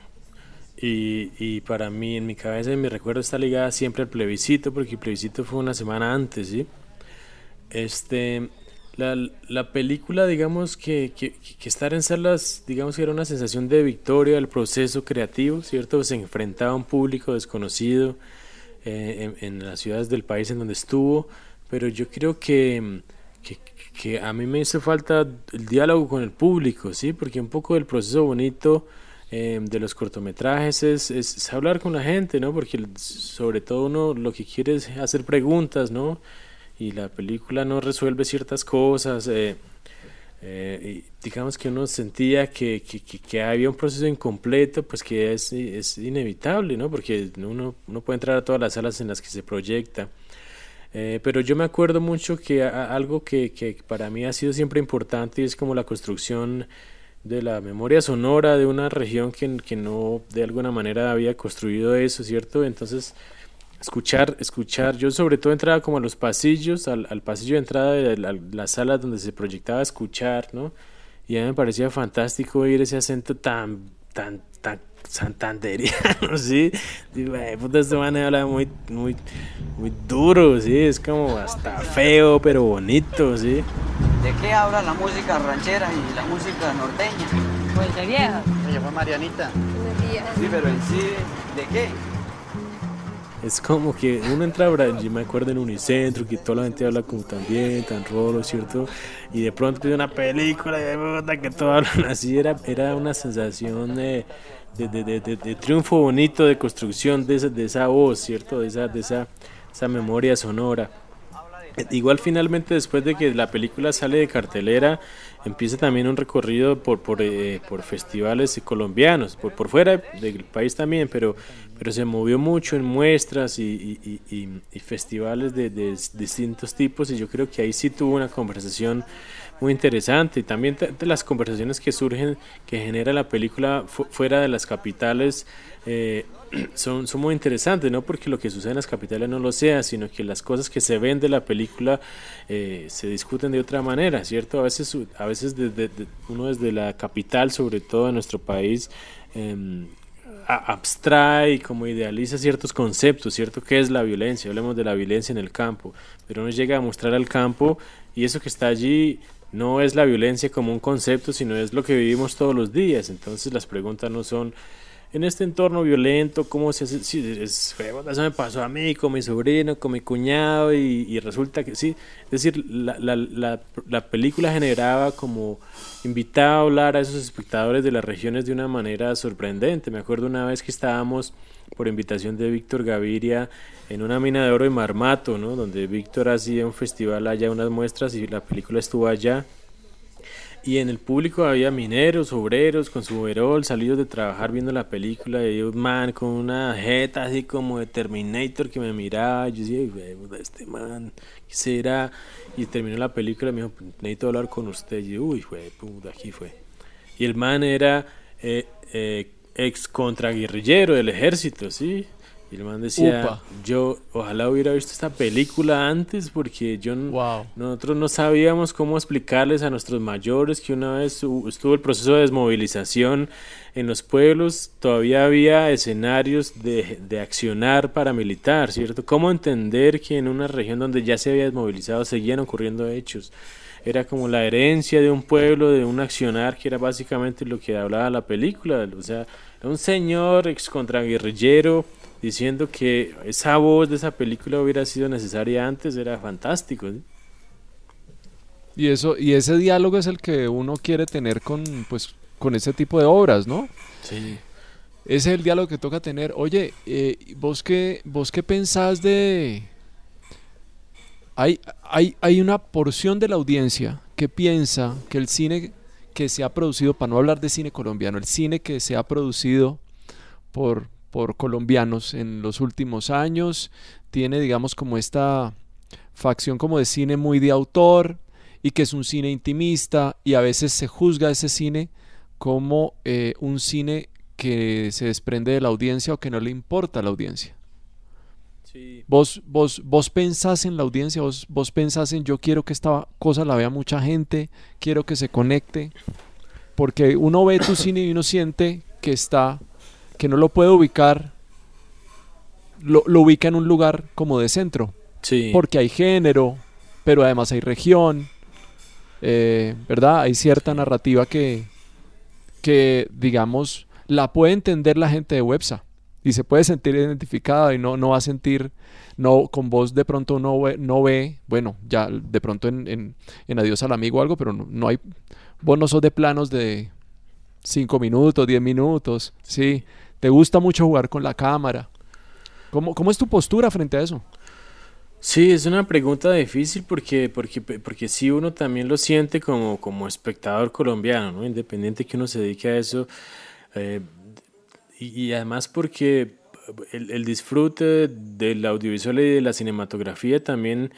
y, y para mí, en mi cabeza, en mi recuerdo está ligada siempre al plebiscito, porque el plebiscito fue una semana antes, ¿sí? Este, la, la película, digamos que, que, estar en salas, digamos que era una sensación de victoria del proceso creativo, ¿cierto? Se enfrentaba a un público desconocido eh, en las ciudades del país en donde estuvo, pero yo creo que, que, a mí me hizo falta el diálogo con el público, ¿sí? Porque un poco del proceso bonito eh, de los cortometrajes es, es, hablar con la gente, ¿no? Porque sobre todo uno lo que quiere es hacer preguntas, ¿no? Y la película no resuelve ciertas cosas. eh, eh, digamos que uno sentía que, que, que- que había un proceso incompleto, pues que es, es inevitable, ¿no? Porque uno, uno puede entrar a todas las salas en las que se proyecta. Eh, pero yo me acuerdo mucho que algo que, que para mí ha sido siempre importante es como la construcción de la memoria sonora de una región que, que no de alguna manera había construido eso, ¿cierto? Entonces, escuchar, escuchar, yo sobre todo entraba como a los pasillos, al, al pasillo de entrada de la, la sala donde se proyectaba escuchar, ¿no? Y a mí me parecía fantástico oír ese acento tan, tan, tan santanderiano, *laughs* ¿sí? Digo, "Ay, puta, este man habla muy, muy, muy duro, ¿sí? Es como hasta feo, pero bonito, ¿sí? ¿De qué habla la música ranchera y la música norteña? Pues de vieja. Ella fue Marianita. Sí, pero en sí, ¿de qué? Es como que uno entra a yo me acuerdo en Unicentro, que toda la gente habla como tan bien, tan rolo, ¿cierto? Y de pronto pide una película y de puta que todos hablan así, era, era una sensación de, de, de- de- de- triunfo bonito, de construcción de esa, de esa voz, ¿cierto? De esa, de esa, esa memoria sonora. Igual finalmente después de que la película sale de cartelera, empieza también un recorrido por, por, eh, por festivales colombianos, por, por fuera del país también, pero, pero se movió mucho en muestras y, y, y, y festivales de, de, distintos tipos y yo creo que ahí sí tuvo una conversación muy interesante y también las conversaciones que surgen, que genera la película fuera de las capitales. Eh, *clears throat* son, son muy interesantes, no porque lo que sucede en las capitales no lo sea, sino que las cosas que se ven de la película eh, se discuten de otra manera, ¿cierto? A veces, a veces desde, uno desde la capital, sobre todo en nuestro país, eh, abstrae como idealiza ciertos conceptos, ¿cierto? ¿Qué es la violencia? Hablemos de la violencia en el campo, pero uno llega a mostrar al campo y eso que está allí no es la violencia como un concepto, sino es lo que vivimos todos los días. Entonces las preguntas no son en este entorno violento, ¿cómo se hace? Sí, es, eso me pasó a mí, con mi sobrino, con mi cuñado, y, resulta que sí. Es decir, la, la, la, la, película generaba como invitaba a hablar a esos espectadores de las regiones de una manera sorprendente. Me acuerdo una vez que estábamos por invitación de Víctor Gaviria en una mina de oro de Marmato, ¿no? donde Víctor hacía un festival allá, unas muestras, y la película estuvo allá y en el público había mineros, obreros con su overol salidos de trabajar viendo la película y un man con una jeta así como de Terminator que me miraba. Yo decía, este man, ¿qué será? Y terminó la película y me dijo, necesito hablar con usted. Y yo, uy, güey, puta, aquí fue. Y el man era eh, eh, ex contraguerrillero del ejército, ¿sí? Y el man decía, yo ojalá hubiera visto esta película antes porque yo nosotros no sabíamos cómo explicarles a nuestros mayores que una vez estuvo el proceso de desmovilización en los pueblos, todavía había escenarios de, de accionar paramilitar, ¿cierto? ¿Cómo entender que en una región donde ya se había desmovilizado seguían ocurriendo hechos? Era como la herencia de un pueblo, de un accionar, que era básicamente lo que hablaba la película, o sea, un señor ex contraguerrillero diciendo que esa voz de esa película hubiera sido necesaria antes, era fantástico. Y eso y ese diálogo es el que uno quiere tener con pues con ese tipo de obras, ¿no? Sí. Ese es el diálogo que toca tener. Oye, eh, vos qué vos qué pensás de hay, hay, hay una porción de la audiencia que piensa que el cine que se ha producido, para no hablar de cine colombiano, el cine que se ha producido por, por colombianos en los últimos años. Tiene, digamos, como esta facción como de cine muy de autor y que es un cine intimista y a veces se juzga ese cine como eh, un cine que se desprende de la audiencia o que no le importa a la audiencia. Vos, vos, vos pensás en la audiencia, vos, vos pensás en yo quiero que esta cosa la vea mucha gente, quiero que se conecte, porque uno ve tu cine y uno siente que está que no lo puede ubicar, lo, ubica en un lugar como de centro. Sí. Porque hay género, pero además hay región, eh, ¿verdad? Hay cierta narrativa que, que, digamos, la puede entender la gente de Websa y se puede sentir identificada y no, no va a sentir, no, con vos de pronto no ve, no ve bueno, ya de pronto en, en, Adiós al Amigo o algo, pero no, no, hay, vos no sos de planos de 5 minutos, 10 minutos, sí, ¿Te gusta mucho jugar con la cámara? ¿Cómo, cómo es tu postura frente a eso? Sí, es una pregunta difícil porque, porque, porque sí uno también lo siente como, como espectador colombiano, ¿no? independiente que uno se dedique a eso. Eh, y, además porque el, disfrute del audiovisual y de la cinematografía también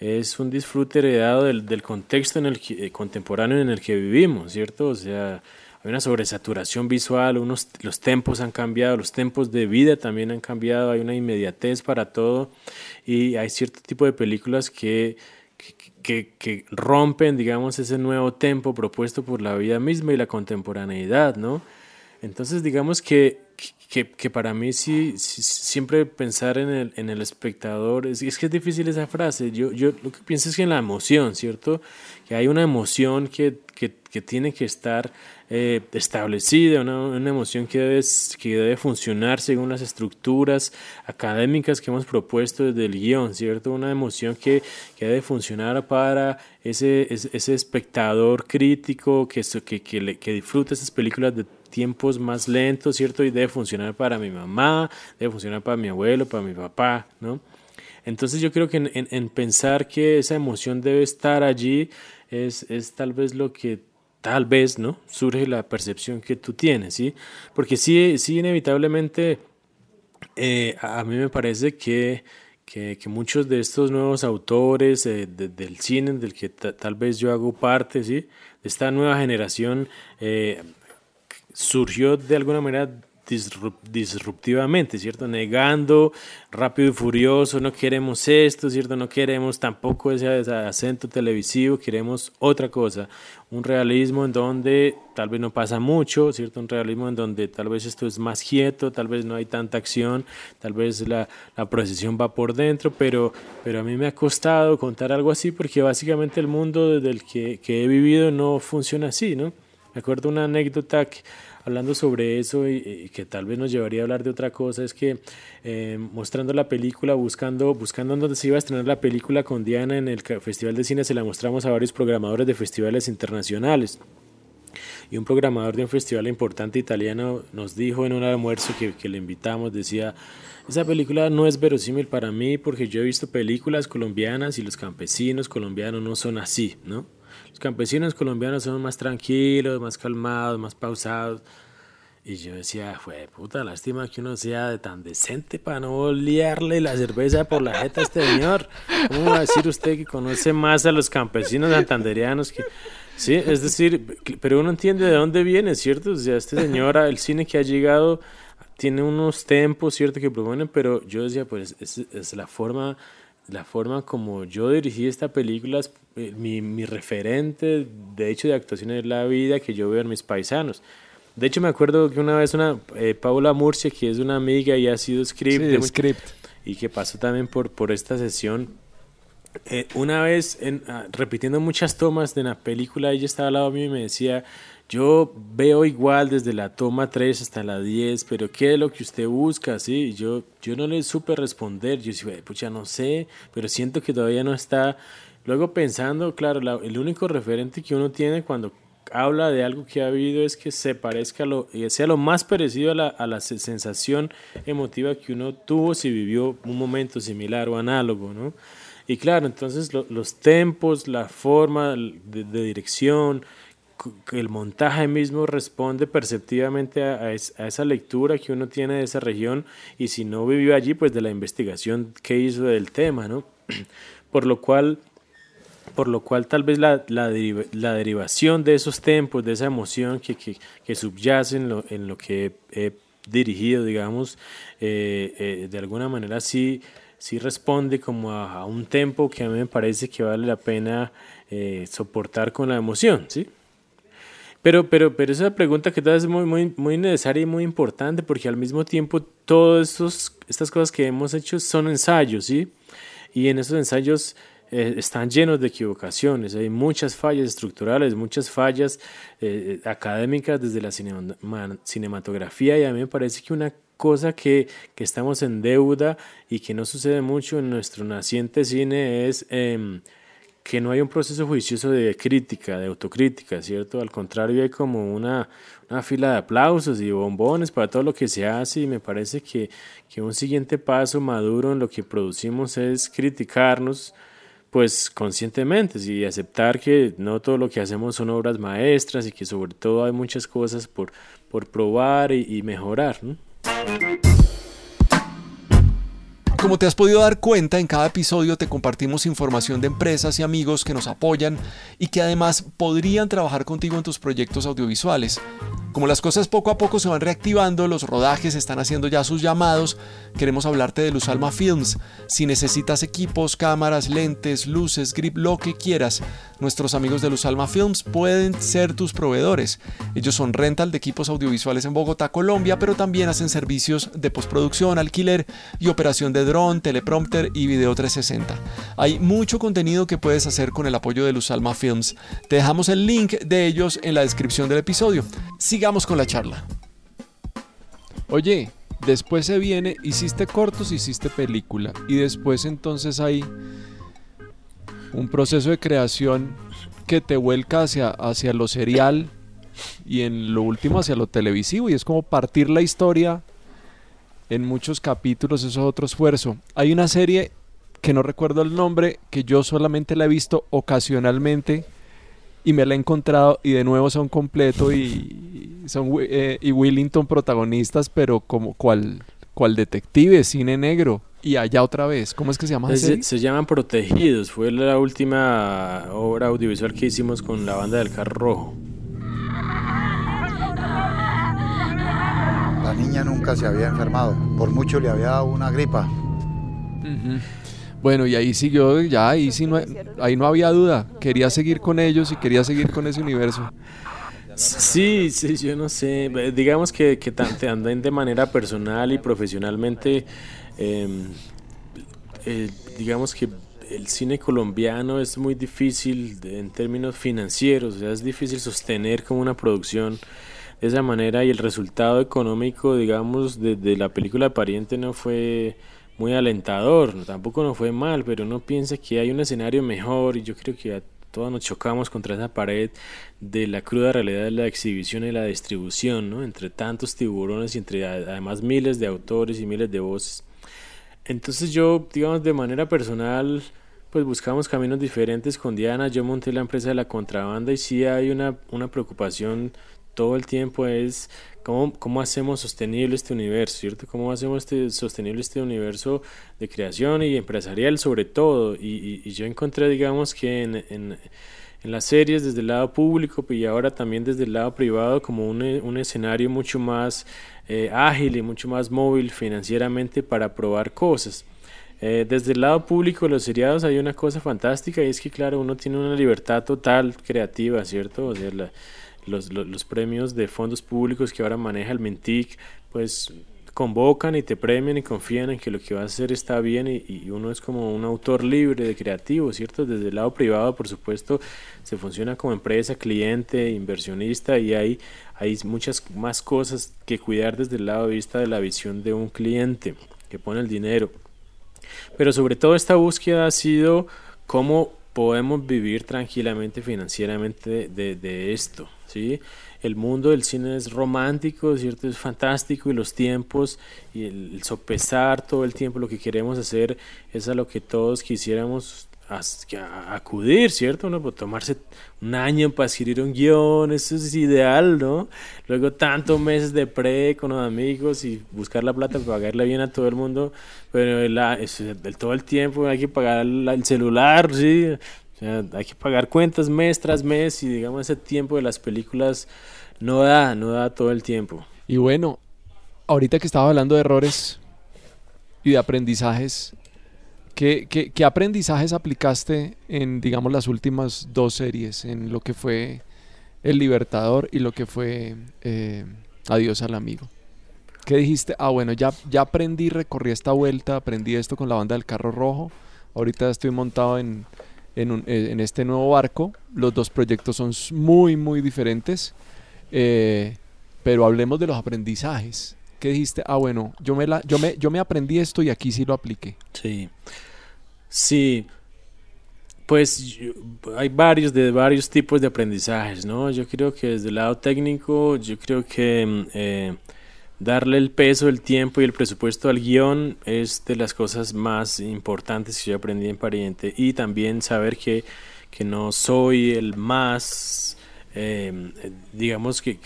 es un disfrute heredado del, del contexto en el que, eh, contemporáneo en el que vivimos, ¿cierto? O sea, hay una sobresaturación visual, unos, los tempos han cambiado, los tempos de vida también han cambiado, hay una inmediatez para todo y hay cierto tipo de películas que, que, que rompen, digamos, ese nuevo tempo propuesto por la vida misma y la contemporaneidad, ¿no? Entonces, digamos que, que, que para mí sí, siempre pensar en el, en el espectador, es, es, que es difícil esa frase, yo, yo lo que pienso es que en la emoción, ¿cierto? Que hay una emoción que, que tiene que estar eh, establecida, una, emoción que debe, que debe funcionar según las estructuras académicas que hemos propuesto desde el guion, ¿cierto? Una emoción que, que debe funcionar para ese, ese, espectador crítico que, que, que, que disfruta esas películas de tiempos más lentos, ¿cierto? Y debe funcionar para mi mamá, debe funcionar para mi abuelo, para mi papá, ¿no? Entonces yo creo que en, en pensar que esa emoción debe estar allí es, es tal vez lo que tal vez, ¿no? Surge la percepción que tú tienes, ¿sí? Porque sí, sí inevitablemente, eh, a mí me parece que, que, muchos de estos nuevos autores eh, del cine, del que tal vez yo hago parte, ¿sí? De esta nueva generación, eh, surgió de alguna manera disruptivamente, ¿cierto? Negando, rápido y furioso, no queremos esto, ¿cierto? No queremos tampoco ese, acento televisivo, queremos otra cosa, un realismo en donde tal vez no pasa mucho, ¿cierto? Un realismo en donde tal vez esto es más quieto, tal vez no hay tanta acción, tal vez la, la procesión va por dentro, pero, pero a mí me ha costado contar algo así porque básicamente el mundo desde el que, que he vivido no funciona así, ¿no? Me acuerdo una anécdota que hablando sobre eso y, que tal vez nos llevaría a hablar de otra cosa, es que eh, mostrando la película, buscando, buscando dónde se iba a estrenar la película con Diana en el Festival de Cine, se la mostramos a varios programadores de festivales internacionales. Y un programador de un festival importante italiano nos dijo en un almuerzo que, que le invitamos, decía, esa película no es verosímil para mí porque yo he visto películas colombianas y los campesinos colombianos no son así, ¿no? Los campesinos colombianos son más tranquilos, más calmados, más pausados. Y yo decía, fue puta, lástima que uno sea de tan decente para no liarle la cerveza por la jeta a este señor. ¿Cómo va a decir usted que conoce más a los campesinos santanderianos que... Sí, es decir, pero uno entiende de dónde viene, ¿cierto? O sea, este señor, el cine que ha llegado, tiene unos tempos, ¿cierto? Que proponen, pero yo decía, pues es, es la forma la forma como yo dirigí esta película, eh, mi, mi, referente, de hecho, de actuación es la vida que yo veo en mis paisanos. De hecho, me acuerdo que una vez una eh, Paula Murcia, que es una amiga y ha sido script, script. y que pasó también por, por esta sesión, eh, una vez en, ah, repitiendo muchas tomas de la película, ella estaba al lado mío y me decía, yo veo igual desde la toma 3 hasta la 10, pero ¿qué es lo que usted busca? Sí, yo, yo no le supe responder, yo decía, pucha, no sé, pero siento que todavía no está. Luego pensando, claro, el único referente que uno tiene cuando habla de algo que ha habido es que se parezca a lo, sea lo más parecido a la, a la sensación emotiva que uno tuvo si vivió un momento similar o análogo, ¿no? Y claro, entonces los tempos, la forma de dirección, el montaje mismo responde perceptivamente a, esa lectura que uno tiene de esa región y si no vivió allí, pues de la investigación que hizo del tema, ¿no? *clears throat* Por lo cual, por lo cual tal vez la, la, derivación de esos tempos, de esa emoción que, que, que subyace en lo, en lo que he, dirigido, digamos, eh, eh, de alguna manera sí, sí responde como a, un tempo que a mí me parece que vale la pena eh, soportar con la emoción, ¿sí? Pero, pero, pero esa pregunta que te es muy, muy, muy necesaria y muy importante porque al mismo tiempo todas estas cosas que hemos hecho son ensayos, ¿sí? Y en esos ensayos eh, están llenos de equivocaciones, hay muchas fallas estructurales, muchas fallas eh, académicas desde la cinematografía y a mí me parece que una cosa que, que, estamos en deuda y que no sucede mucho en nuestro naciente cine es... Eh, que no hay un proceso juicioso de crítica, de autocrítica, ¿cierto? Al contrario, hay como una, una fila de aplausos y bombones para todo lo que se hace y me parece que, que un siguiente paso maduro en lo que producimos es criticarnos pues conscientemente y aceptar que no todo lo que hacemos son obras maestras y que sobre todo hay muchas cosas por, por probar y, mejorar. Como te has podido dar cuenta, en cada episodio te compartimos información de empresas y amigos que nos apoyan y que además podrían trabajar contigo en tus proyectos audiovisuales. Como las cosas poco a poco se van reactivando, los rodajes están haciendo ya sus llamados, queremos hablarte de Luzalma Films. Si necesitas equipos, cámaras, lentes, luces, grip, lo que quieras, nuestros amigos de Luzalma Films pueden ser tus proveedores. Ellos son rental de equipos audiovisuales en Bogotá, Colombia, pero también hacen servicios de postproducción, alquiler y operación de teleprompter y video 360. Hay mucho contenido que puedes hacer con el apoyo de Luzalma Films. Te dejamos el link de ellos en la descripción del episodio sigamos con la charla. Oye, después se viene, hiciste cortos, hiciste película. Y después entonces hay un proceso de creación que te vuelca hacia, hacia lo serial y en lo último hacia lo televisivo. Y es como partir la historia en muchos capítulos, eso es otro esfuerzo. Hay una serie que no recuerdo el nombre, que yo solamente la he visto ocasionalmente y me la he encontrado y de nuevo son completo y son eh, y Willington protagonistas, pero como cual, cual detective, cine negro. Y allá otra vez, ¿cómo es que se llama? Se, se, llaman Protegidos, fue la última obra audiovisual que hicimos con la banda del Carro Rojo. La niña nunca se había enfermado, por mucho le había dado una gripa. Bueno, y ahí siguió, ya ahí sí no, ahí no había duda. Quería seguir con ellos y quería seguir con ese universo. Sí, sí, yo no sé. Digamos que, que te anden de manera personal y profesionalmente. Em, eh, digamos que el cine colombiano es muy difícil en términos financieros, o sea, es difícil sostener como una producción esa manera y el resultado económico, digamos, de, la película Pariente no fue muy alentador, tampoco no fue mal, pero uno piensa que hay un escenario mejor y yo creo que todos nos chocamos contra esa pared de la cruda realidad de la exhibición y la distribución, ¿no? entre tantos tiburones y entre además miles de autores y miles de voces. Entonces yo, digamos, de manera personal, pues buscamos caminos diferentes con Diana, yo monté la empresa de la contrabanda y sí hay una, una preocupación todo el tiempo es cómo, cómo hacemos sostenible este universo, ¿cierto? ¿Cómo hacemos este, sostenible este universo de creación y empresarial sobre todo? Y, yo encontré, digamos, que en, las series desde el lado público y ahora también desde el lado privado como un, escenario mucho más eh, ágil y mucho más móvil financieramente para probar cosas. Eh, desde el lado público, los seriados hay una cosa fantástica y es que, claro, uno tiene una libertad total creativa, ¿cierto? O sea, la, los, los, premios de fondos públicos que ahora maneja el Mintic, pues convocan y te premian y confían en que lo que vas a hacer está bien y, uno es como un autor libre de creativo, ¿cierto? Desde el lado privado, por supuesto, se funciona como empresa, cliente, inversionista y hay, hay muchas más cosas que cuidar desde el lado de vista de la visión de un cliente que pone el dinero. Pero sobre todo esta búsqueda ha sido cómo podemos vivir tranquilamente financieramente de, de esto, ¿sí? El mundo del cine es romántico, ¿cierto? Es fantástico y los tiempos y el, sopesar todo el tiempo lo que queremos hacer es a lo que todos quisiéramos acudir, ¿cierto? Uno puede tomarse un año para escribir un guion, eso es ideal, ¿no? Luego tantos meses de pre con los amigos y buscar la plata para pagarle bien a todo el mundo, pero el, el, todo el tiempo hay que pagar el celular, ¿sí? Hay que pagar cuentas mes tras mes y digamos ese tiempo de las películas no da, no da todo el tiempo. Y bueno, ahorita que estaba hablando de errores y de aprendizajes, ¿qué, qué, aprendizajes aplicaste en, digamos, las últimas dos series, en lo que fue El Libertador y lo que fue eh, Adiós al Amigo? ¿Qué dijiste? Ah, bueno, ya, ya aprendí, recorrí esta vuelta, aprendí esto con la banda del carro rojo. Ahorita estoy montado en, en, eh, en, este nuevo barco. Los dos proyectos son muy, muy diferentes. Eh, pero hablemos de los aprendizajes. ¿Qué dijiste? Ah, bueno, yo me, la, yo, me, yo me aprendí esto y aquí sí lo apliqué. Sí. Sí. Pues hay varios de varios tipos de aprendizajes, ¿no? Yo creo que desde el lado técnico, yo creo que mm, eh, darle el peso, el tiempo y el presupuesto al guion es de las cosas más importantes que yo aprendí en Pariente y también saber que, que no soy el más, eh, digamos que,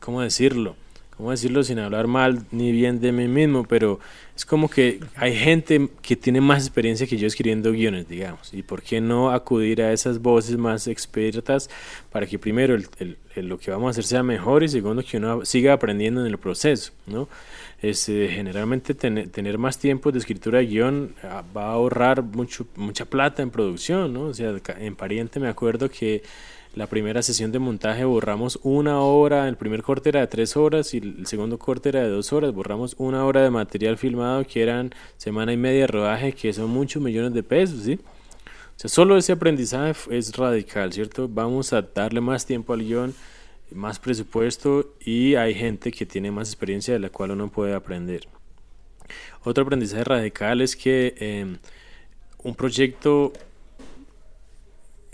¿cómo decirlo? ¿Cómo decirlo sin hablar mal ni bien de mí mismo? Pero es como que hay gente que tiene más experiencia que yo escribiendo guiones, digamos. ¿Y por qué no acudir a esas voces más expertas para que primero lo que vamos a hacer sea mejor y segundo que uno siga aprendiendo en el proceso, ¿no? Es, eh, generalmente tener más tiempo de escritura de guion ah, va a ahorrar mucho, mucha plata en producción, ¿no? O sea, en Pariente me acuerdo que la primera sesión de montaje borramos una hora, el primer corte era de tres horas y el segundo corte era de dos horas, borramos una hora de material filmado que eran semana y media de rodaje, que son muchos millones de pesos, ¿sí? O sea, solo ese aprendizaje es radical, ¿cierto? Vamos a darle más tiempo al guion, más presupuesto y hay gente que tiene más experiencia de la cual uno puede aprender. Otro aprendizaje radical es que em, un proyecto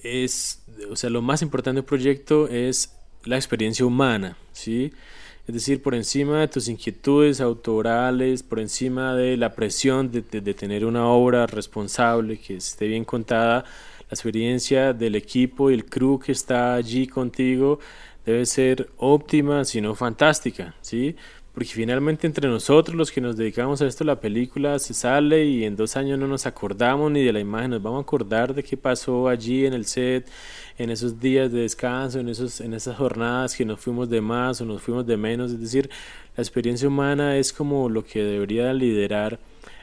es, o sea, lo más importante del proyecto es la experiencia humana, ¿sí? Es decir, por encima de tus inquietudes autorales, por encima de la presión de, tener una obra responsable, que esté bien contada, la experiencia del equipo y el crew que está allí contigo debe ser óptima, si no fantástica, ¿sí? Porque finalmente entre nosotros, los que nos dedicamos a esto, la película se sale y en dos años no nos acordamos ni de la imagen, nos vamos a acordar de qué pasó allí en el set, en esos días de descanso, en, esos, en esas jornadas que nos fuimos de más o nos fuimos de menos. Es decir, la experiencia humana es como lo que debería liderar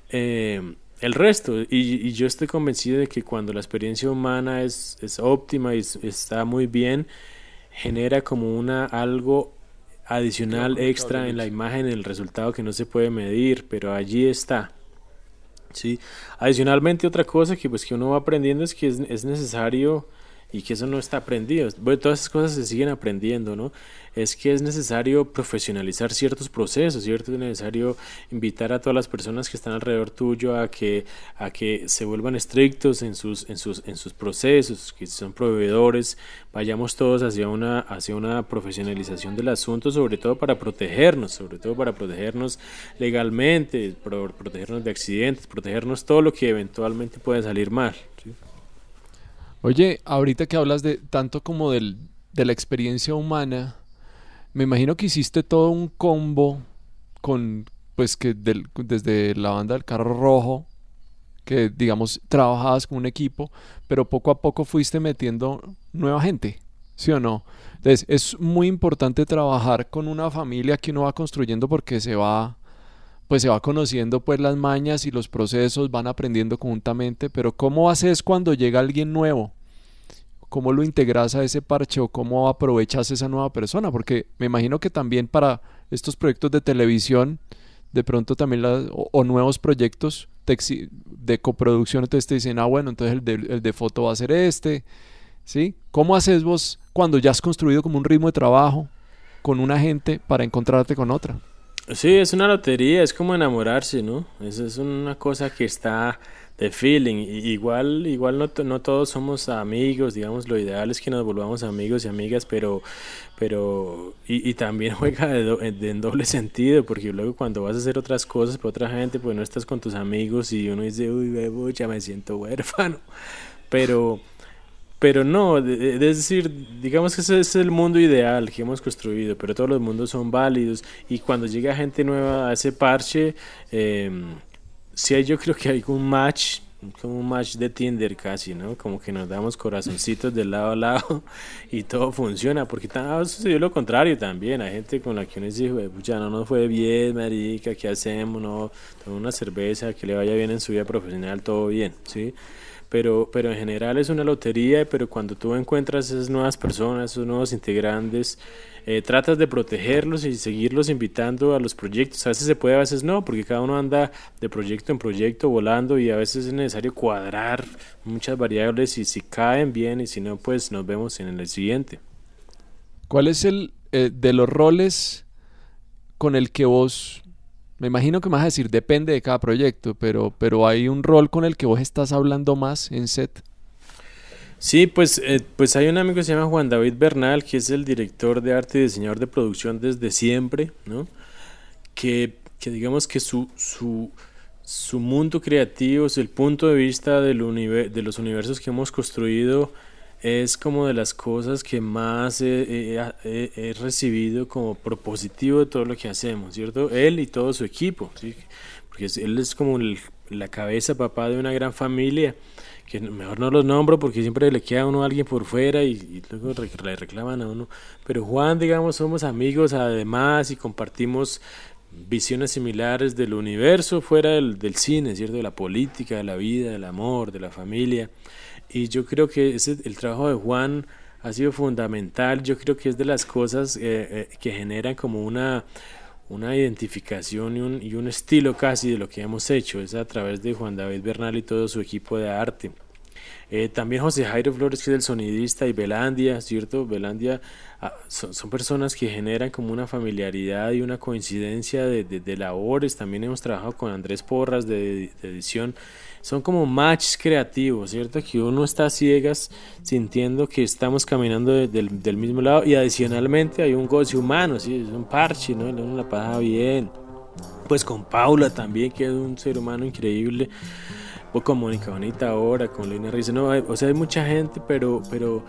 eh, el resto. Y, y, yo estoy convencido de que cuando la experiencia humana es, es óptima y está muy bien, genera como una algo adicional extra en la imagen, en el resultado que no se puede medir, pero allí está. ¿sí? Adicionalmente otra cosa que pues que uno va aprendiendo es que es, es necesario y que eso no está aprendido. Bueno, todas esas cosas se siguen aprendiendo, ¿no? Es que es necesario profesionalizar ciertos procesos, ¿cierto? Es necesario invitar a todas las personas que están alrededor tuyo a que, a que se vuelvan estrictos en sus, en sus, en sus procesos, que son proveedores, vayamos todos hacia una, hacia una profesionalización del asunto, sobre todo para protegernos, sobre todo para protegernos legalmente, protegernos de accidentes, protegernos todo lo que eventualmente puede salir mal. Oye, ahorita que hablas de tanto como del, de la experiencia humana, me imagino que hiciste todo un combo con, pues que del, desde la banda del carro rojo, que digamos trabajabas con un equipo, pero poco a poco fuiste metiendo nueva gente, ¿sí o no? Entonces es muy importante trabajar con una familia que uno va construyendo porque se va pues se va conociendo pues las mañas y los procesos, van aprendiendo conjuntamente, pero ¿cómo haces cuando llega alguien nuevo? ¿Cómo lo integras a ese parche o cómo aprovechas esa nueva persona? Porque me imagino que también para estos proyectos de televisión, de pronto también o, o, nuevos proyectos de coproducción, entonces te dicen, ah, bueno, entonces el de, foto va a ser este, ¿sí? ¿Cómo haces vos cuando ya has construido como un ritmo de trabajo con una gente para encontrarte con otra? Sí, es una lotería, es como enamorarse, ¿no? Eso es una cosa que está de feeling. Igual, igual no, no todos somos amigos, digamos, lo ideal es que nos volvamos amigos y amigas, pero, pero, y, y también *laughs* juega de, do, de, en doble sentido, porque luego cuando vas a hacer otras cosas para otra gente, pues no estás con tus amigos y uno dice, uy, ya me siento huérfano. *laughs* Pero, pero no, es decir, digamos que ese es el mundo ideal que hemos construido, pero todos los mundos son válidos y cuando llega gente nueva a ese parche, eh, sí yo creo que hay un match, como un match de Tinder casi, ¿no? Como que nos damos corazoncitos de lado a lado *laughs* y todo funciona, porque ha sucedido lo contrario también, hay gente con la que uno dice, ya no nos fue bien, marica, ¿qué hacemos? No, toma una cerveza, que le vaya bien en su vida profesional, todo bien, ¿sí? pero, pero en general es una lotería, pero cuando tú encuentras esas nuevas personas, esos nuevos integrantes, eh, tratas de protegerlos y seguirlos invitando a los proyectos. A veces se puede, a veces no, porque cada uno anda de proyecto en proyecto volando y a veces es necesario cuadrar muchas variables y si caen bien y si no, pues nos vemos en el siguiente. ¿Cuál es el eh, de los roles con el que vos me imagino que me vas a decir, depende de cada proyecto, pero, pero hay un rol con el que vos estás hablando más en set. Sí, pues, eh, pues hay un amigo que se llama Juan David Bernal, que es el director de arte y diseñador de producción desde siempre, ¿no? Que, que digamos que su, su, su mundo creativo, el punto de vista del de los universos que hemos construido, es como de las cosas que más he, he, he, recibido como propositivo de todo lo que hacemos, ¿cierto? Él y todo su equipo, ¿sí? porque él es como el, la cabeza, papá de una gran familia, que mejor no los nombro porque siempre le queda a uno a alguien por fuera y, luego le reclaman a uno. Pero Juan, digamos, somos amigos además y compartimos visiones similares del universo fuera del, del cine, ¿cierto? De la política, de la vida, del amor, de la familia. Y yo creo que ese, el trabajo de Juan ha sido fundamental. Yo creo que es de las cosas eh, eh, que generan como una, una identificación y un, y un estilo casi de lo que hemos hecho. Es a través de Juan David Bernal y todo su equipo de arte. Eh, también José Jairo Flores, que es el sonidista, y Belandia, ¿cierto? Belandia ah, son, son, personas que generan como una familiaridad y una coincidencia de, de, labores. También hemos trabajado con Andrés Porras de, edición son como matches creativos, ¿cierto? Que uno está ciegas sintiendo que estamos caminando de, de, del mismo lado y adicionalmente hay un goce humano, ¿sí? Es un parche, ¿no? Uno la pasa bien. Pues con Paula también, que es un ser humano increíble. O con Mónica Bonita ahora, con Lina Riz, no, o sea, hay mucha gente, pero, pero,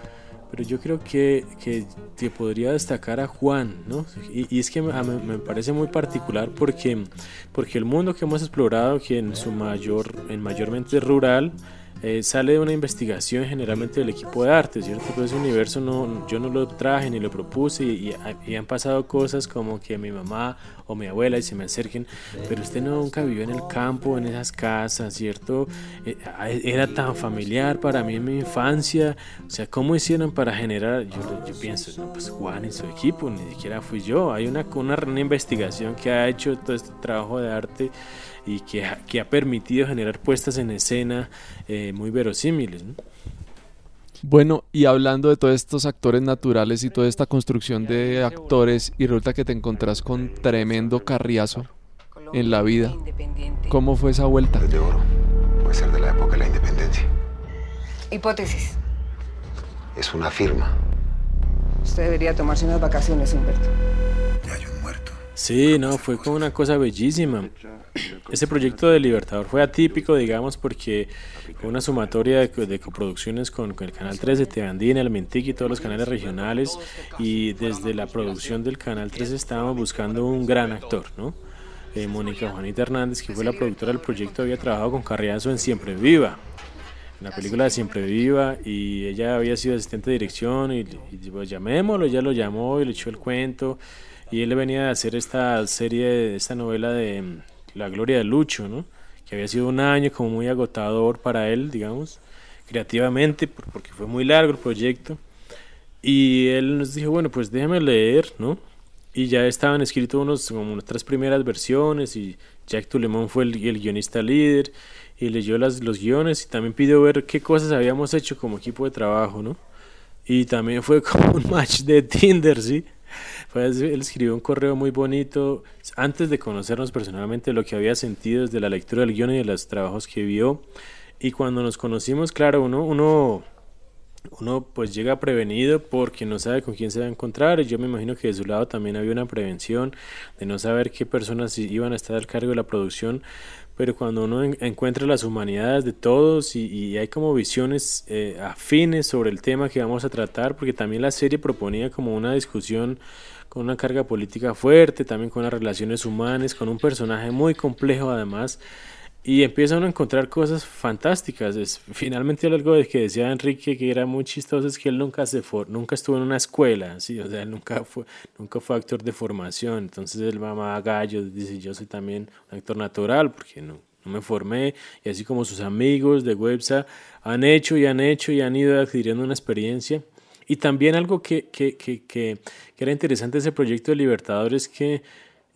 pero yo creo que, que te podría destacar a Juan, ¿no? Y, y es que me, me, parece muy particular porque, porque el mundo que hemos explorado, que en su mayor, en mayormente rural, eh, sale de una investigación generalmente del equipo de arte, ¿cierto? Pero ese universo no, yo no lo traje ni lo propuse y, han pasado cosas como que mi mamá o mi abuela y se me acerquen, pero usted nunca vivió en el campo, en esas casas, ¿cierto? Eh, era tan familiar para mí en mi infancia, o sea, ¿cómo hicieron para generar? Yo, yo pienso, no, pues Juan y su equipo, ni siquiera fui yo, hay una, una investigación que ha hecho todo este trabajo de arte y que, que, ha permitido generar puestas en escena eh, muy verosímiles. Bueno, y hablando de todos estos actores naturales y toda esta construcción de actores, y resulta que te encontrás con tremendo carriazo en la vida. ¿Cómo fue esa vuelta? De oro. Puede ser de la época de la independencia. Hipótesis. Es una firma. Usted debería tomarse unas vacaciones, Humberto. Ya hay un muerto. Sí, no, fue como una cosa bellísima. Ese proyecto de Libertador fue atípico, digamos, porque fue una sumatoria de, coproducciones con, el Canal 13, Teandina, el Mintic y todos los canales regionales. Y desde la producción del Canal 13 estábamos buscando un gran actor, ¿no? Eh, Mónica Juanita Hernández, que fue la productora del proyecto, había trabajado con Carriazo en Siempre Viva, en la película de Siempre Viva, y ella había sido asistente de dirección, y, pues, llamémoslo, ella lo llamó y le echó el cuento, y él le venía a hacer esta serie, esta novela de la gloria de Lucho, ¿no? que había sido un año como muy agotador para él, digamos, creativamente, porque fue muy largo el proyecto. Y él nos dijo, bueno, pues déjame leer, ¿no? Y ya estaban escritos unos, como unas tres primeras versiones y Jack Tulemón fue el, guionista líder y leyó las, los guiones y también pidió ver qué cosas habíamos hecho como equipo de trabajo, ¿no? Y también fue *laughs* como un match de Tinder, ¿sí? *laughs* él escribió un correo muy bonito antes de conocernos personalmente lo que había sentido desde la lectura del guion y de los trabajos que vio. Y cuando nos conocimos, claro, uno, uno, uno pues llega prevenido porque no sabe con quién se va a encontrar. Y yo me imagino que de su lado también había una prevención de no saber qué personas iban a estar al cargo de la producción pero cuando uno encuentra las humanidades de todos y, hay como visiones eh, afines sobre el tema que vamos a tratar, porque también la serie proponía como una discusión con una carga política fuerte, también con las relaciones humanas, con un personaje muy complejo además, y empieza uno a encontrar cosas fantásticas. Es, finalmente algo de que decía Enrique que era muy chistoso es que él nunca se for, nunca estuvo en una escuela, ¿sí? o sea, él nunca fue, nunca fue actor de formación. Entonces él mamá gallo, dice yo soy también un actor natural porque no, no me formé y así como sus amigos de Websa han hecho y han hecho y han ido adquiriendo una experiencia. Y también algo que, que, que, que era interesante ese proyecto de Libertadores que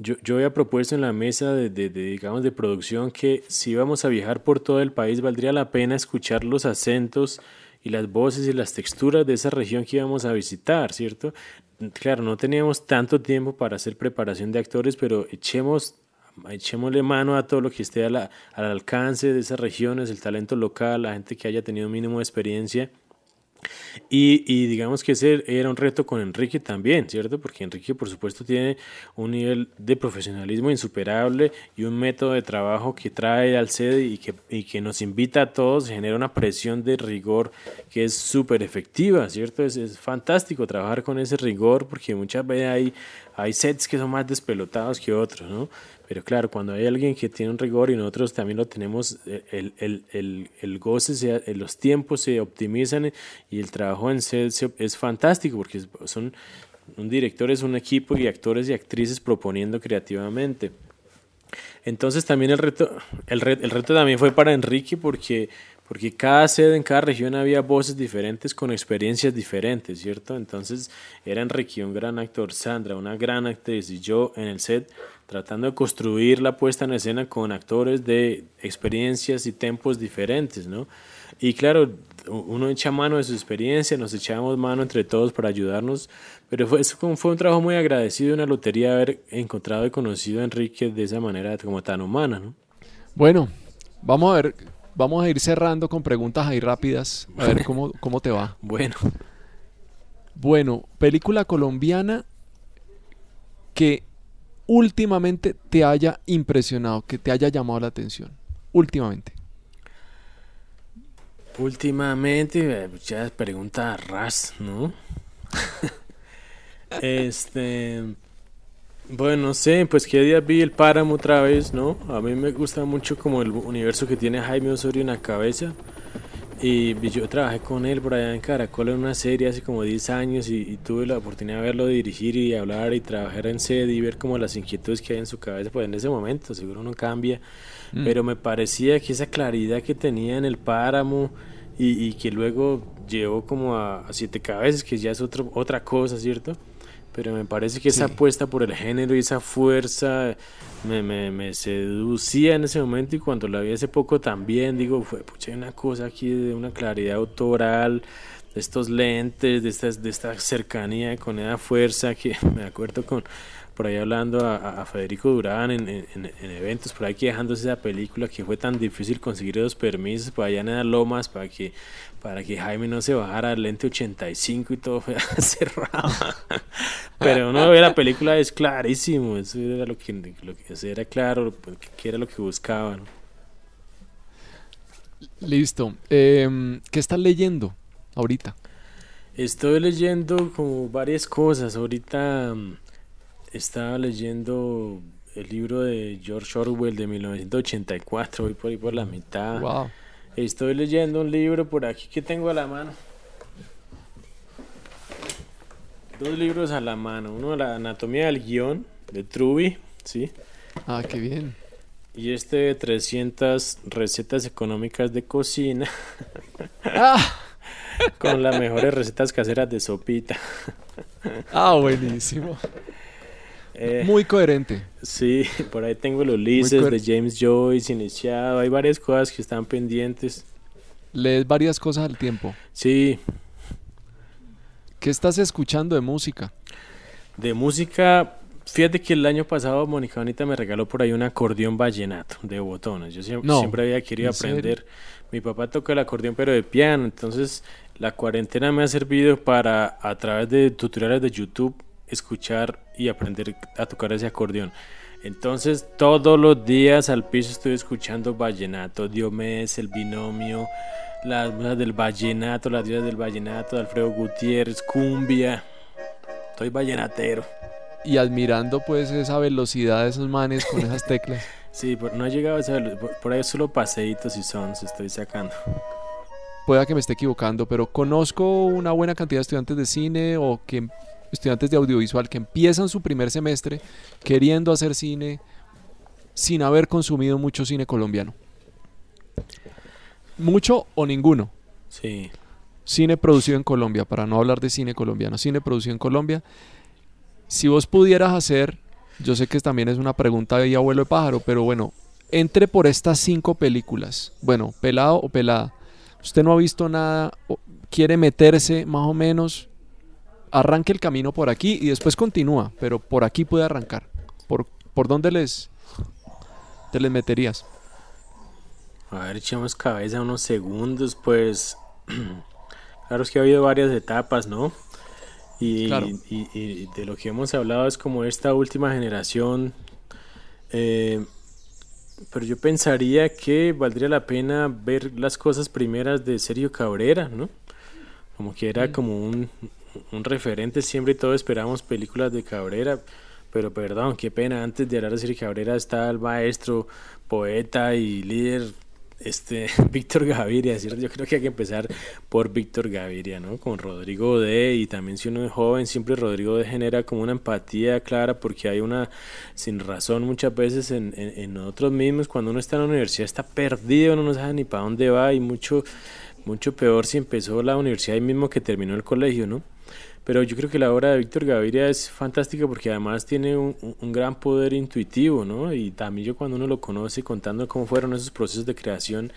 yo, yo había propuesto en la mesa de, digamos, de producción que si íbamos a viajar por todo el país valdría la pena escuchar los acentos y las voces y las texturas de esa región que íbamos a visitar, ¿cierto? Claro, no teníamos tanto tiempo para hacer preparación de actores, pero echemos echémosle mano a todo lo que esté al alcance de esas regiones, el talento local, la gente que haya tenido mínimo de experiencia y, y, digamos que ese era un reto con Enrique también, ¿cierto? Porque Enrique, por supuesto, tiene un nivel de profesionalismo insuperable y un método de trabajo que trae al sede y que, y que nos invita a todos, genera una presión de rigor que es súper efectiva, ¿cierto? Es, es, fantástico trabajar con ese rigor porque muchas veces hay, hay sets que son más despelotados que otros, ¿no? Pero claro, cuando hay alguien que tiene un rigor y nosotros también lo tenemos, eh, el, el, el, el goce, se, eh, los tiempos se optimizan y el trabajo en set es fantástico porque son un director es un equipo y actores y actrices proponiendo creativamente. Entonces también el reto, el reto, el reto también fue para Enrique porque porque cada sede en cada región había voces diferentes con experiencias diferentes, ¿cierto? Entonces era Enrique un gran actor, Sandra una gran actriz y yo en el set tratando de construir la puesta en escena con actores de experiencias y tempos diferentes, ¿no? Y claro, uno echa mano de su experiencia, nos echamos mano entre todos para ayudarnos, pero fue, fue un trabajo muy agradecido, una lotería haber encontrado y conocido a Enrique de esa manera como tan humana, ¿no? Bueno, vamos a ver, vamos a ir cerrando con preguntas ahí rápidas, a ver *laughs* cómo, cómo te va. Bueno. Bueno, película colombiana que últimamente te haya impresionado, que te haya llamado la atención? Últimamente. Últimamente, ya pregunta ras, ¿no? *laughs* este. Bueno, no sé, pues que día vi el páramo otra vez, ¿no? A mí me gusta mucho como el universo que tiene Jaime Osorio en la cabeza. Y yo trabajé con él por allá en Caracol en una serie hace como 10 años y, tuve la oportunidad de verlo dirigir y hablar y trabajar en sede y ver como las inquietudes que hay en su cabeza, pues en ese momento, seguro no cambia, mm. pero me parecía que esa claridad que tenía en el páramo y, que luego llevó como a, siete cabezas, que ya es otro, otra cosa, ¿cierto? Pero me parece que esa apuesta por el género y esa fuerza me, me, me, seducía en ese momento y cuando la vi hace poco también digo, fue, pucha, hay una cosa aquí de una claridad autoral, de estos lentes, de, estas, de esta cercanía con esa fuerza que *laughs* me acuerdo con por ahí hablando a, Federico Durán en, en, eventos, por ahí que dejándose esa película que fue tan difícil conseguir los permisos por allá en las lomas para que para que Jaime no se bajara al lente 85 y todo fue *laughs* cerrado. Pero uno ve la película es clarísimo, eso era lo que, lo que era claro, que era lo que buscaban. Listo. Em, ¿Qué estás leyendo ahorita? Estoy leyendo como varias cosas. Ahorita mm, estaba leyendo el libro de George Orwell de 1984, voy por ahí por la mitad. Wow. Estoy leyendo un libro por aquí que tengo a la mano. Dos libros a la mano. Uno, La anatomía del guion, de Truby, ¿sí? Ah, qué bien. Y este de 300 recetas económicas de cocina. *laughs* Ah. Con las mejores recetas caseras de sopita. Ah, buenísimo. Eh, Muy coherente. Sí, por ahí tengo los Ulises de James Joyce iniciado. Hay varias cosas que están pendientes. Lees varias cosas al tiempo. Sí. ¿Qué estás escuchando de música? De música, fíjate que el año pasado Mónica Bonita me regaló por ahí un acordeón vallenato de botones. Yo siempre, siempre había querido aprender. Mi papá toca el acordeón pero de piano, entonces la cuarentena me ha servido para a través de tutoriales de YouTube escuchar y aprender a tocar ese acordeón. Entonces todos los días al piso estoy escuchando vallenato, Diomedes, el binomio, las musas del vallenato, las diosas del vallenato, Alfredo Gutiérrez, cumbia. Estoy vallenatero. Y admirando pues esa velocidad de esos manes con esas teclas. *laughs* sí, no ha llegado a esa por, ahí solo paseitos y sons estoy sacando. Pueda que me esté equivocando, pero conozco una buena cantidad de estudiantes de cine o que estudiantes de audiovisual que empiezan su primer semestre queriendo hacer cine sin haber consumido mucho cine colombiano. Mucho o ninguno. Sí. Cine producido en Colombia, para no hablar de cine colombiano, cine producido en Colombia. Si vos pudieras hacer, yo sé que también es una pregunta de abuelo de pájaro, pero bueno, entre por estas cinco películas. Bueno, pelado o pelada. Usted no ha visto nada, quiere meterse más o menos arranque el camino por aquí y después continúa, pero por aquí puede arrancar. ¿Por, por dónde les, te les meterías? A ver, echamos cabeza unos segundos, pues *clears throat* claro es que ha habido varias etapas, ¿no? Y, y, de lo que hemos hablado es como esta última generación. Eh, pero yo pensaría que valdría la pena ver las cosas primeras de Sergio Cabrera, ¿no? Como que era como un, un referente siempre y todos esperamos películas de Cabrera, pero perdón, qué pena, antes de hablar de Sergio Cabrera está el maestro, poeta y líder este *laughs* Víctor Gaviria, ¿cierto? Yo creo que hay que empezar por Víctor Gaviria, ¿no? Con Rodrigo D. Y también si uno es joven, siempre Rodrigo D. genera como una empatía clara porque hay una sin razón muchas veces en, en, en nosotros mismos. Cuando uno está en la universidad está perdido, uno no sabe ni para dónde va y mucho, mucho peor si empezó la universidad ahí mismo que terminó el colegio, ¿no? Pero yo creo que la obra de Víctor Gaviria es fantástica porque además tiene un, gran poder intuitivo, ¿no? Y también yo cuando uno lo conoce contando cómo fueron esos procesos de creación,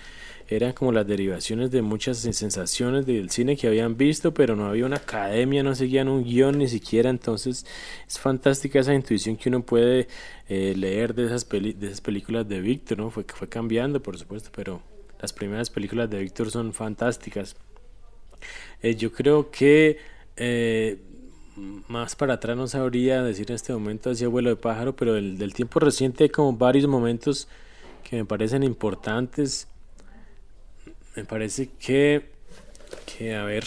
eran como las derivaciones de muchas sensaciones del cine que habían visto, pero no había una academia, no seguían un guion ni siquiera, entonces es fantástica esa intuición que uno puede eh, leer de esas, de esas películas de Víctor, ¿no? Fue, fue cambiando, por supuesto, pero las primeras películas de Víctor son fantásticas. Eh, yo creo que eh, más para atrás no sabría decir en este momento hacia vuelo de pájaro, pero del, del, tiempo reciente hay como varios momentos que me parecen importantes. me parece que, que a ver,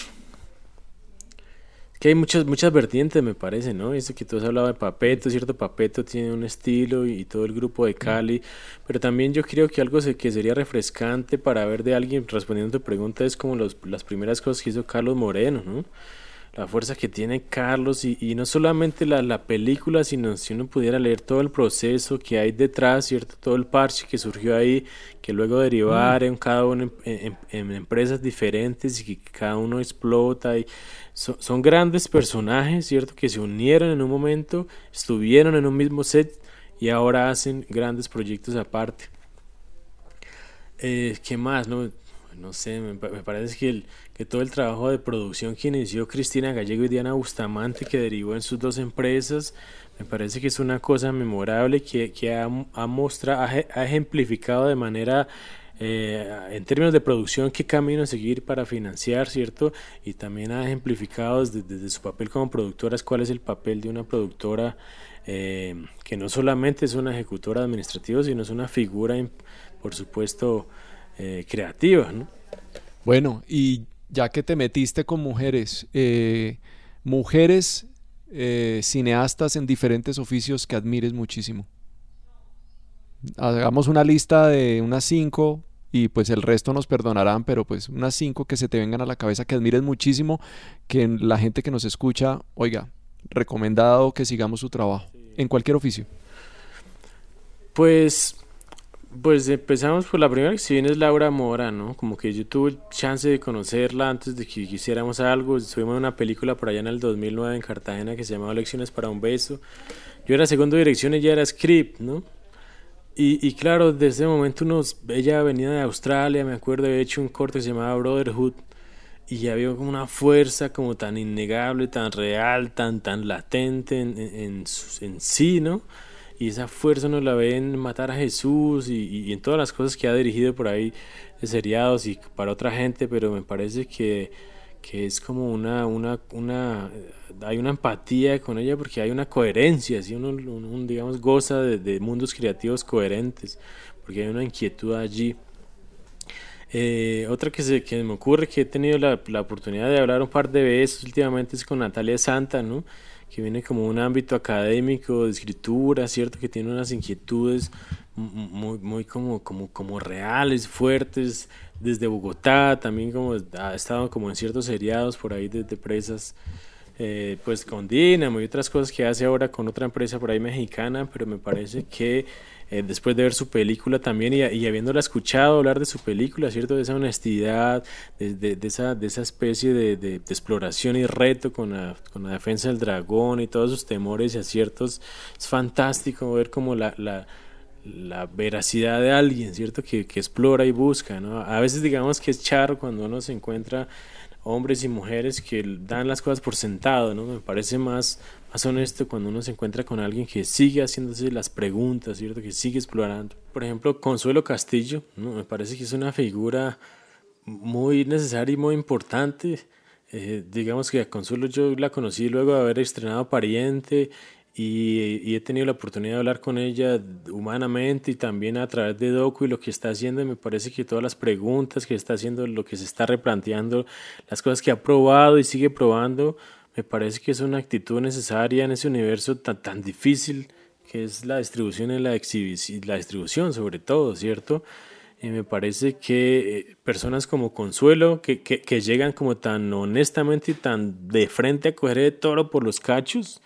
que hay muchas, muchas vertientes, me parece, ¿no? Eso que tú has hablado de Papeto, ¿cierto? Papeto tiene un estilo y, todo el grupo de Cali, pero también yo creo que algo que sería refrescante para ver de alguien respondiendo a tu pregunta es como los, las primeras cosas que hizo Carlos Moreno, ¿no? La fuerza que tiene Carlos y, no solamente la, la, película, sino si uno pudiera leer todo el proceso que hay detrás, ¿cierto? Todo el parche que surgió ahí, que luego derivar en cada uno en, empresas diferentes y que cada uno explota. Y son grandes personajes, ¿cierto? Que se unieron en un momento, estuvieron en un mismo set y ahora hacen grandes proyectos aparte. Eh, ¿Qué más? No? No sé, me, parece que, el, que todo el trabajo de producción que inició Cristina Gallego y Diana Bustamante, que derivó en sus dos empresas, me parece que es una cosa memorable que, que ha, ha, mostrado, ha, ejemplificado de manera, eh, en términos de producción, qué camino seguir para financiar, ¿cierto? Y también ha ejemplificado desde, su papel como productora, cuál es el papel de una productora eh, que no solamente es una ejecutora administrativa, sino es una figura, por supuesto, eh, creativas. ¿no? Bueno, y ya que te metiste con mujeres, eh, mujeres eh, cineastas en diferentes oficios que admires muchísimo. Hagamos una lista de unas cinco y pues el resto nos perdonarán, pero pues unas cinco que se te vengan a la cabeza que admires muchísimo, que la gente que nos escucha, oiga, recomendado que sigamos su trabajo en cualquier oficio. Pues pues empezamos por la primera que si viene es Laura Mora, ¿no? Como que yo tuve chance de conocerla antes de que hiciéramos algo. Estuvimos en una película por allá en el 2009 en Cartagena que se llamaba Lecciones para un beso. Yo era segundo dirección, ella era script, ¿no? Y, y claro, desde ese momento unos, ella venía de Australia, me acuerdo, había hecho un corte que se llamaba Brotherhood y había como una fuerza como tan innegable, tan real, tan, tan latente en, en, en sí, ¿no? Y esa fuerza nos la ven matar a Jesús y, en todas las cosas que ha dirigido por ahí de seriados y para otra gente, pero me parece que, que es como una, una, una, hay una empatía con ella porque hay una coherencia, ¿sí? uno, digamos, goza de, mundos creativos coherentes, porque hay una inquietud allí. Eh, otra que, se, que me ocurre que he tenido la, la, oportunidad de hablar un par de veces últimamente es con Natalia Santa, ¿no? Que viene como un ámbito académico de escritura, ¿cierto? Que tiene unas inquietudes muy, muy como, como, como reales, fuertes, desde Bogotá, también como ha estado como en ciertos seriados por ahí desde presas, eh, pues con Dinamo y otras cosas que hace ahora con otra empresa por ahí mexicana, pero me parece que eh, después de ver su película también y, y, habiéndola escuchado hablar de su película, ¿cierto? De esa honestidad, de, de, esa, de esa especie de, de, exploración y reto con la, con la defensa del dragón y todos sus temores y aciertos. Es fantástico ver como la, la veracidad de alguien, ¿cierto? Que, que, explora y busca, ¿no? A veces digamos que es charro cuando uno se encuentra hombres y mujeres que dan las cosas por sentado, ¿no? Me parece más, más honesto cuando uno se encuentra con alguien que sigue haciéndose las preguntas, ¿cierto? Que sigue explorando. Por ejemplo, Consuelo Castillo, ¿no? Me parece que es una figura muy necesaria y muy importante. Eh, digamos que a Consuelo yo la conocí luego de haber estrenado Pariente y, he tenido la oportunidad de hablar con ella humanamente y también a través de Docu y lo que está haciendo. Me parece que todas las preguntas que está haciendo, lo que se está replanteando, las cosas que ha probado y sigue probando, me parece que es una actitud necesaria en ese universo tan, tan difícil que es la distribución y la, la distribución sobre todo, ¿cierto? Y me parece que eh, personas como Consuelo, que, que, que, llegan como tan honestamente y tan de frente a coger el toro por los cachos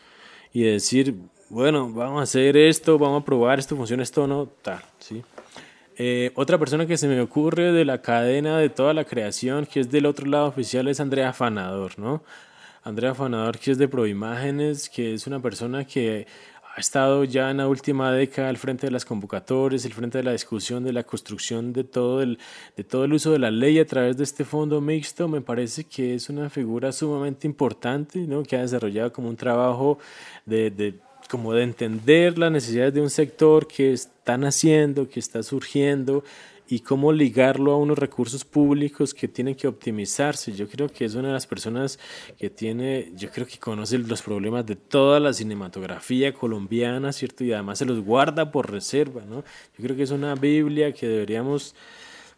y decir, bueno, vamos a hacer esto, vamos a probar esto, funciona esto o no, tal, ¿sí? Eh, otra persona que se me ocurre de la cadena de toda la creación, que es del otro lado oficial, es Andrea Fanador, ¿no? Andrea Fanador, que es de Proimágenes, que es una persona que ha estado ya en la última década al frente de las convocatorias, al frente de la discusión, de la construcción de todo el, de todo el uso de la ley a través de este fondo mixto, me parece que es una figura sumamente importante, ¿no? que ha desarrollado como un trabajo de, de como de entender las necesidades de un sector que está naciendo, que está surgiendo y cómo ligarlo a unos recursos públicos que tienen que optimizarse. Yo creo que es una de las personas que tiene, yo creo que conoce los problemas de toda la cinematografía colombiana, ¿cierto? Y además se los guarda por reserva, ¿no? Yo creo que es una Biblia que deberíamos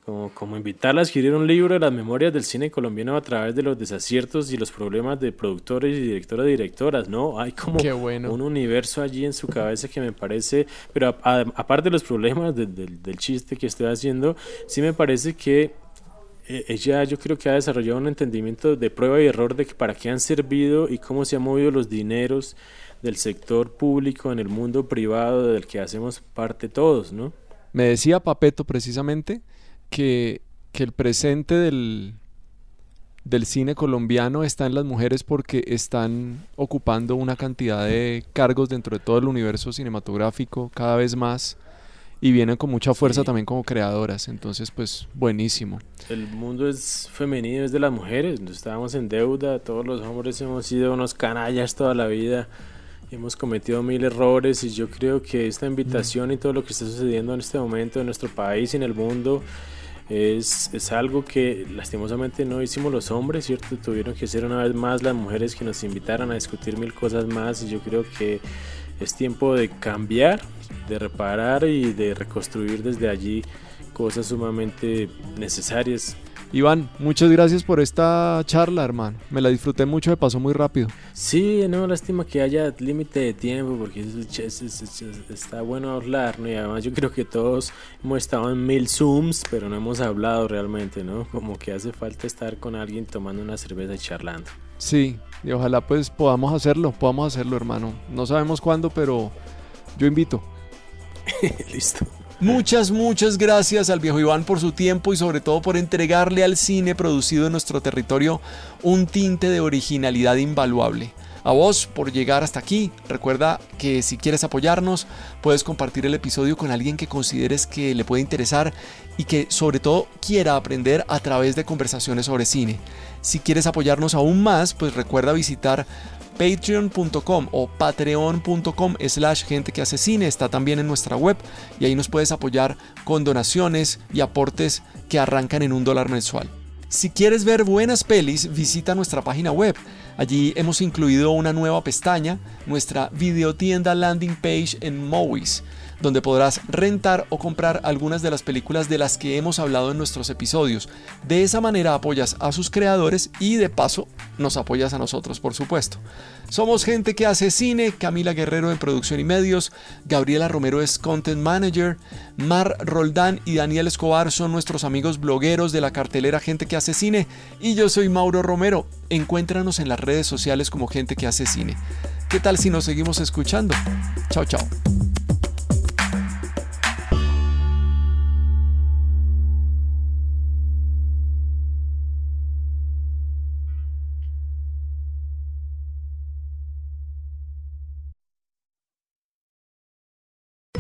como, como invitarla a escribir un libro de las memorias del cine colombiano a través de los desaciertos y los problemas de productores y directoras y directoras, ¿no? Hay como un universo allí en su cabeza que me parece, pero aparte de los problemas del chiste que estoy haciendo, sí me parece que eh, ella yo creo que ha desarrollado un entendimiento de prueba y error de para qué han servido y cómo se han movido los dineros del sector público en el mundo privado del que hacemos parte todos, ¿no? Me decía Papeto precisamente que, el presente del, del cine colombiano está en las mujeres porque están ocupando una cantidad de cargos dentro de todo el universo cinematográfico cada vez más y vienen con mucha fuerza también como creadoras. Entonces, pues buenísimo. El mundo es femenino, es de las mujeres. Estábamos en deuda, todos los hombres hemos sido unos canallas toda la vida. Hemos cometido mil errores y yo creo que esta invitación y todo lo que está sucediendo en este momento en nuestro país y en el mundo es, es, algo que lastimosamente no hicimos los hombres, ¿cierto? Tuvieron que ser una vez más las mujeres que nos invitaran a discutir mil cosas más y yo creo que es tiempo de cambiar, de reparar y de reconstruir desde allí cosas sumamente necesarias Iván, muchas gracias por esta charla, hermano. Me la disfruté mucho, me pasó muy rápido. Sí, no, lástima que haya límite de tiempo, porque está bueno hablar, ¿no? Y además yo creo que todos hemos estado en mil Zooms, pero no hemos hablado realmente, ¿no? Como que hace falta estar con alguien tomando una cerveza y charlando. Sí, y ojalá pues podamos hacerlo, podamos hacerlo, hermano. No sabemos cuándo, pero yo invito. *laughs* Listo. Muchas, muchas gracias al viejo Iván por su tiempo y sobre todo por entregarle al cine producido en nuestro territorio un tinte de originalidad invaluable. A vos por llegar hasta aquí. Recuerda que si quieres apoyarnos, puedes compartir el episodio con alguien que consideres que le puede interesar y que sobre todo quiera aprender a través de conversaciones sobre cine. Si quieres apoyarnos aún más, pues recuerda visitar patreon.com o patreon.com slash gente que hace cine está también en nuestra web y ahí nos puedes apoyar con donaciones y aportes que arrancan en un dólar mensual. Si quieres ver buenas pelis, visita nuestra página web. Allí hemos incluido una nueva pestaña, nuestra videotienda landing page en Movies donde podrás rentar o comprar algunas de las películas de las que hemos hablado en nuestros episodios. De esa manera apoyas a sus creadores y de paso nos apoyas a nosotros, por supuesto. Somos gente que hace cine, Camila Guerrero en producción y medios, Gabriela Romero es content manager, Mar Roldán y Daniel Escobar son nuestros amigos blogueros de la cartelera Gente que hace cine y yo soy Mauro Romero. Encuéntranos en las redes sociales como Gente que hace cine. ¿Qué tal si nos seguimos escuchando? Chao, chao.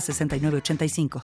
906985.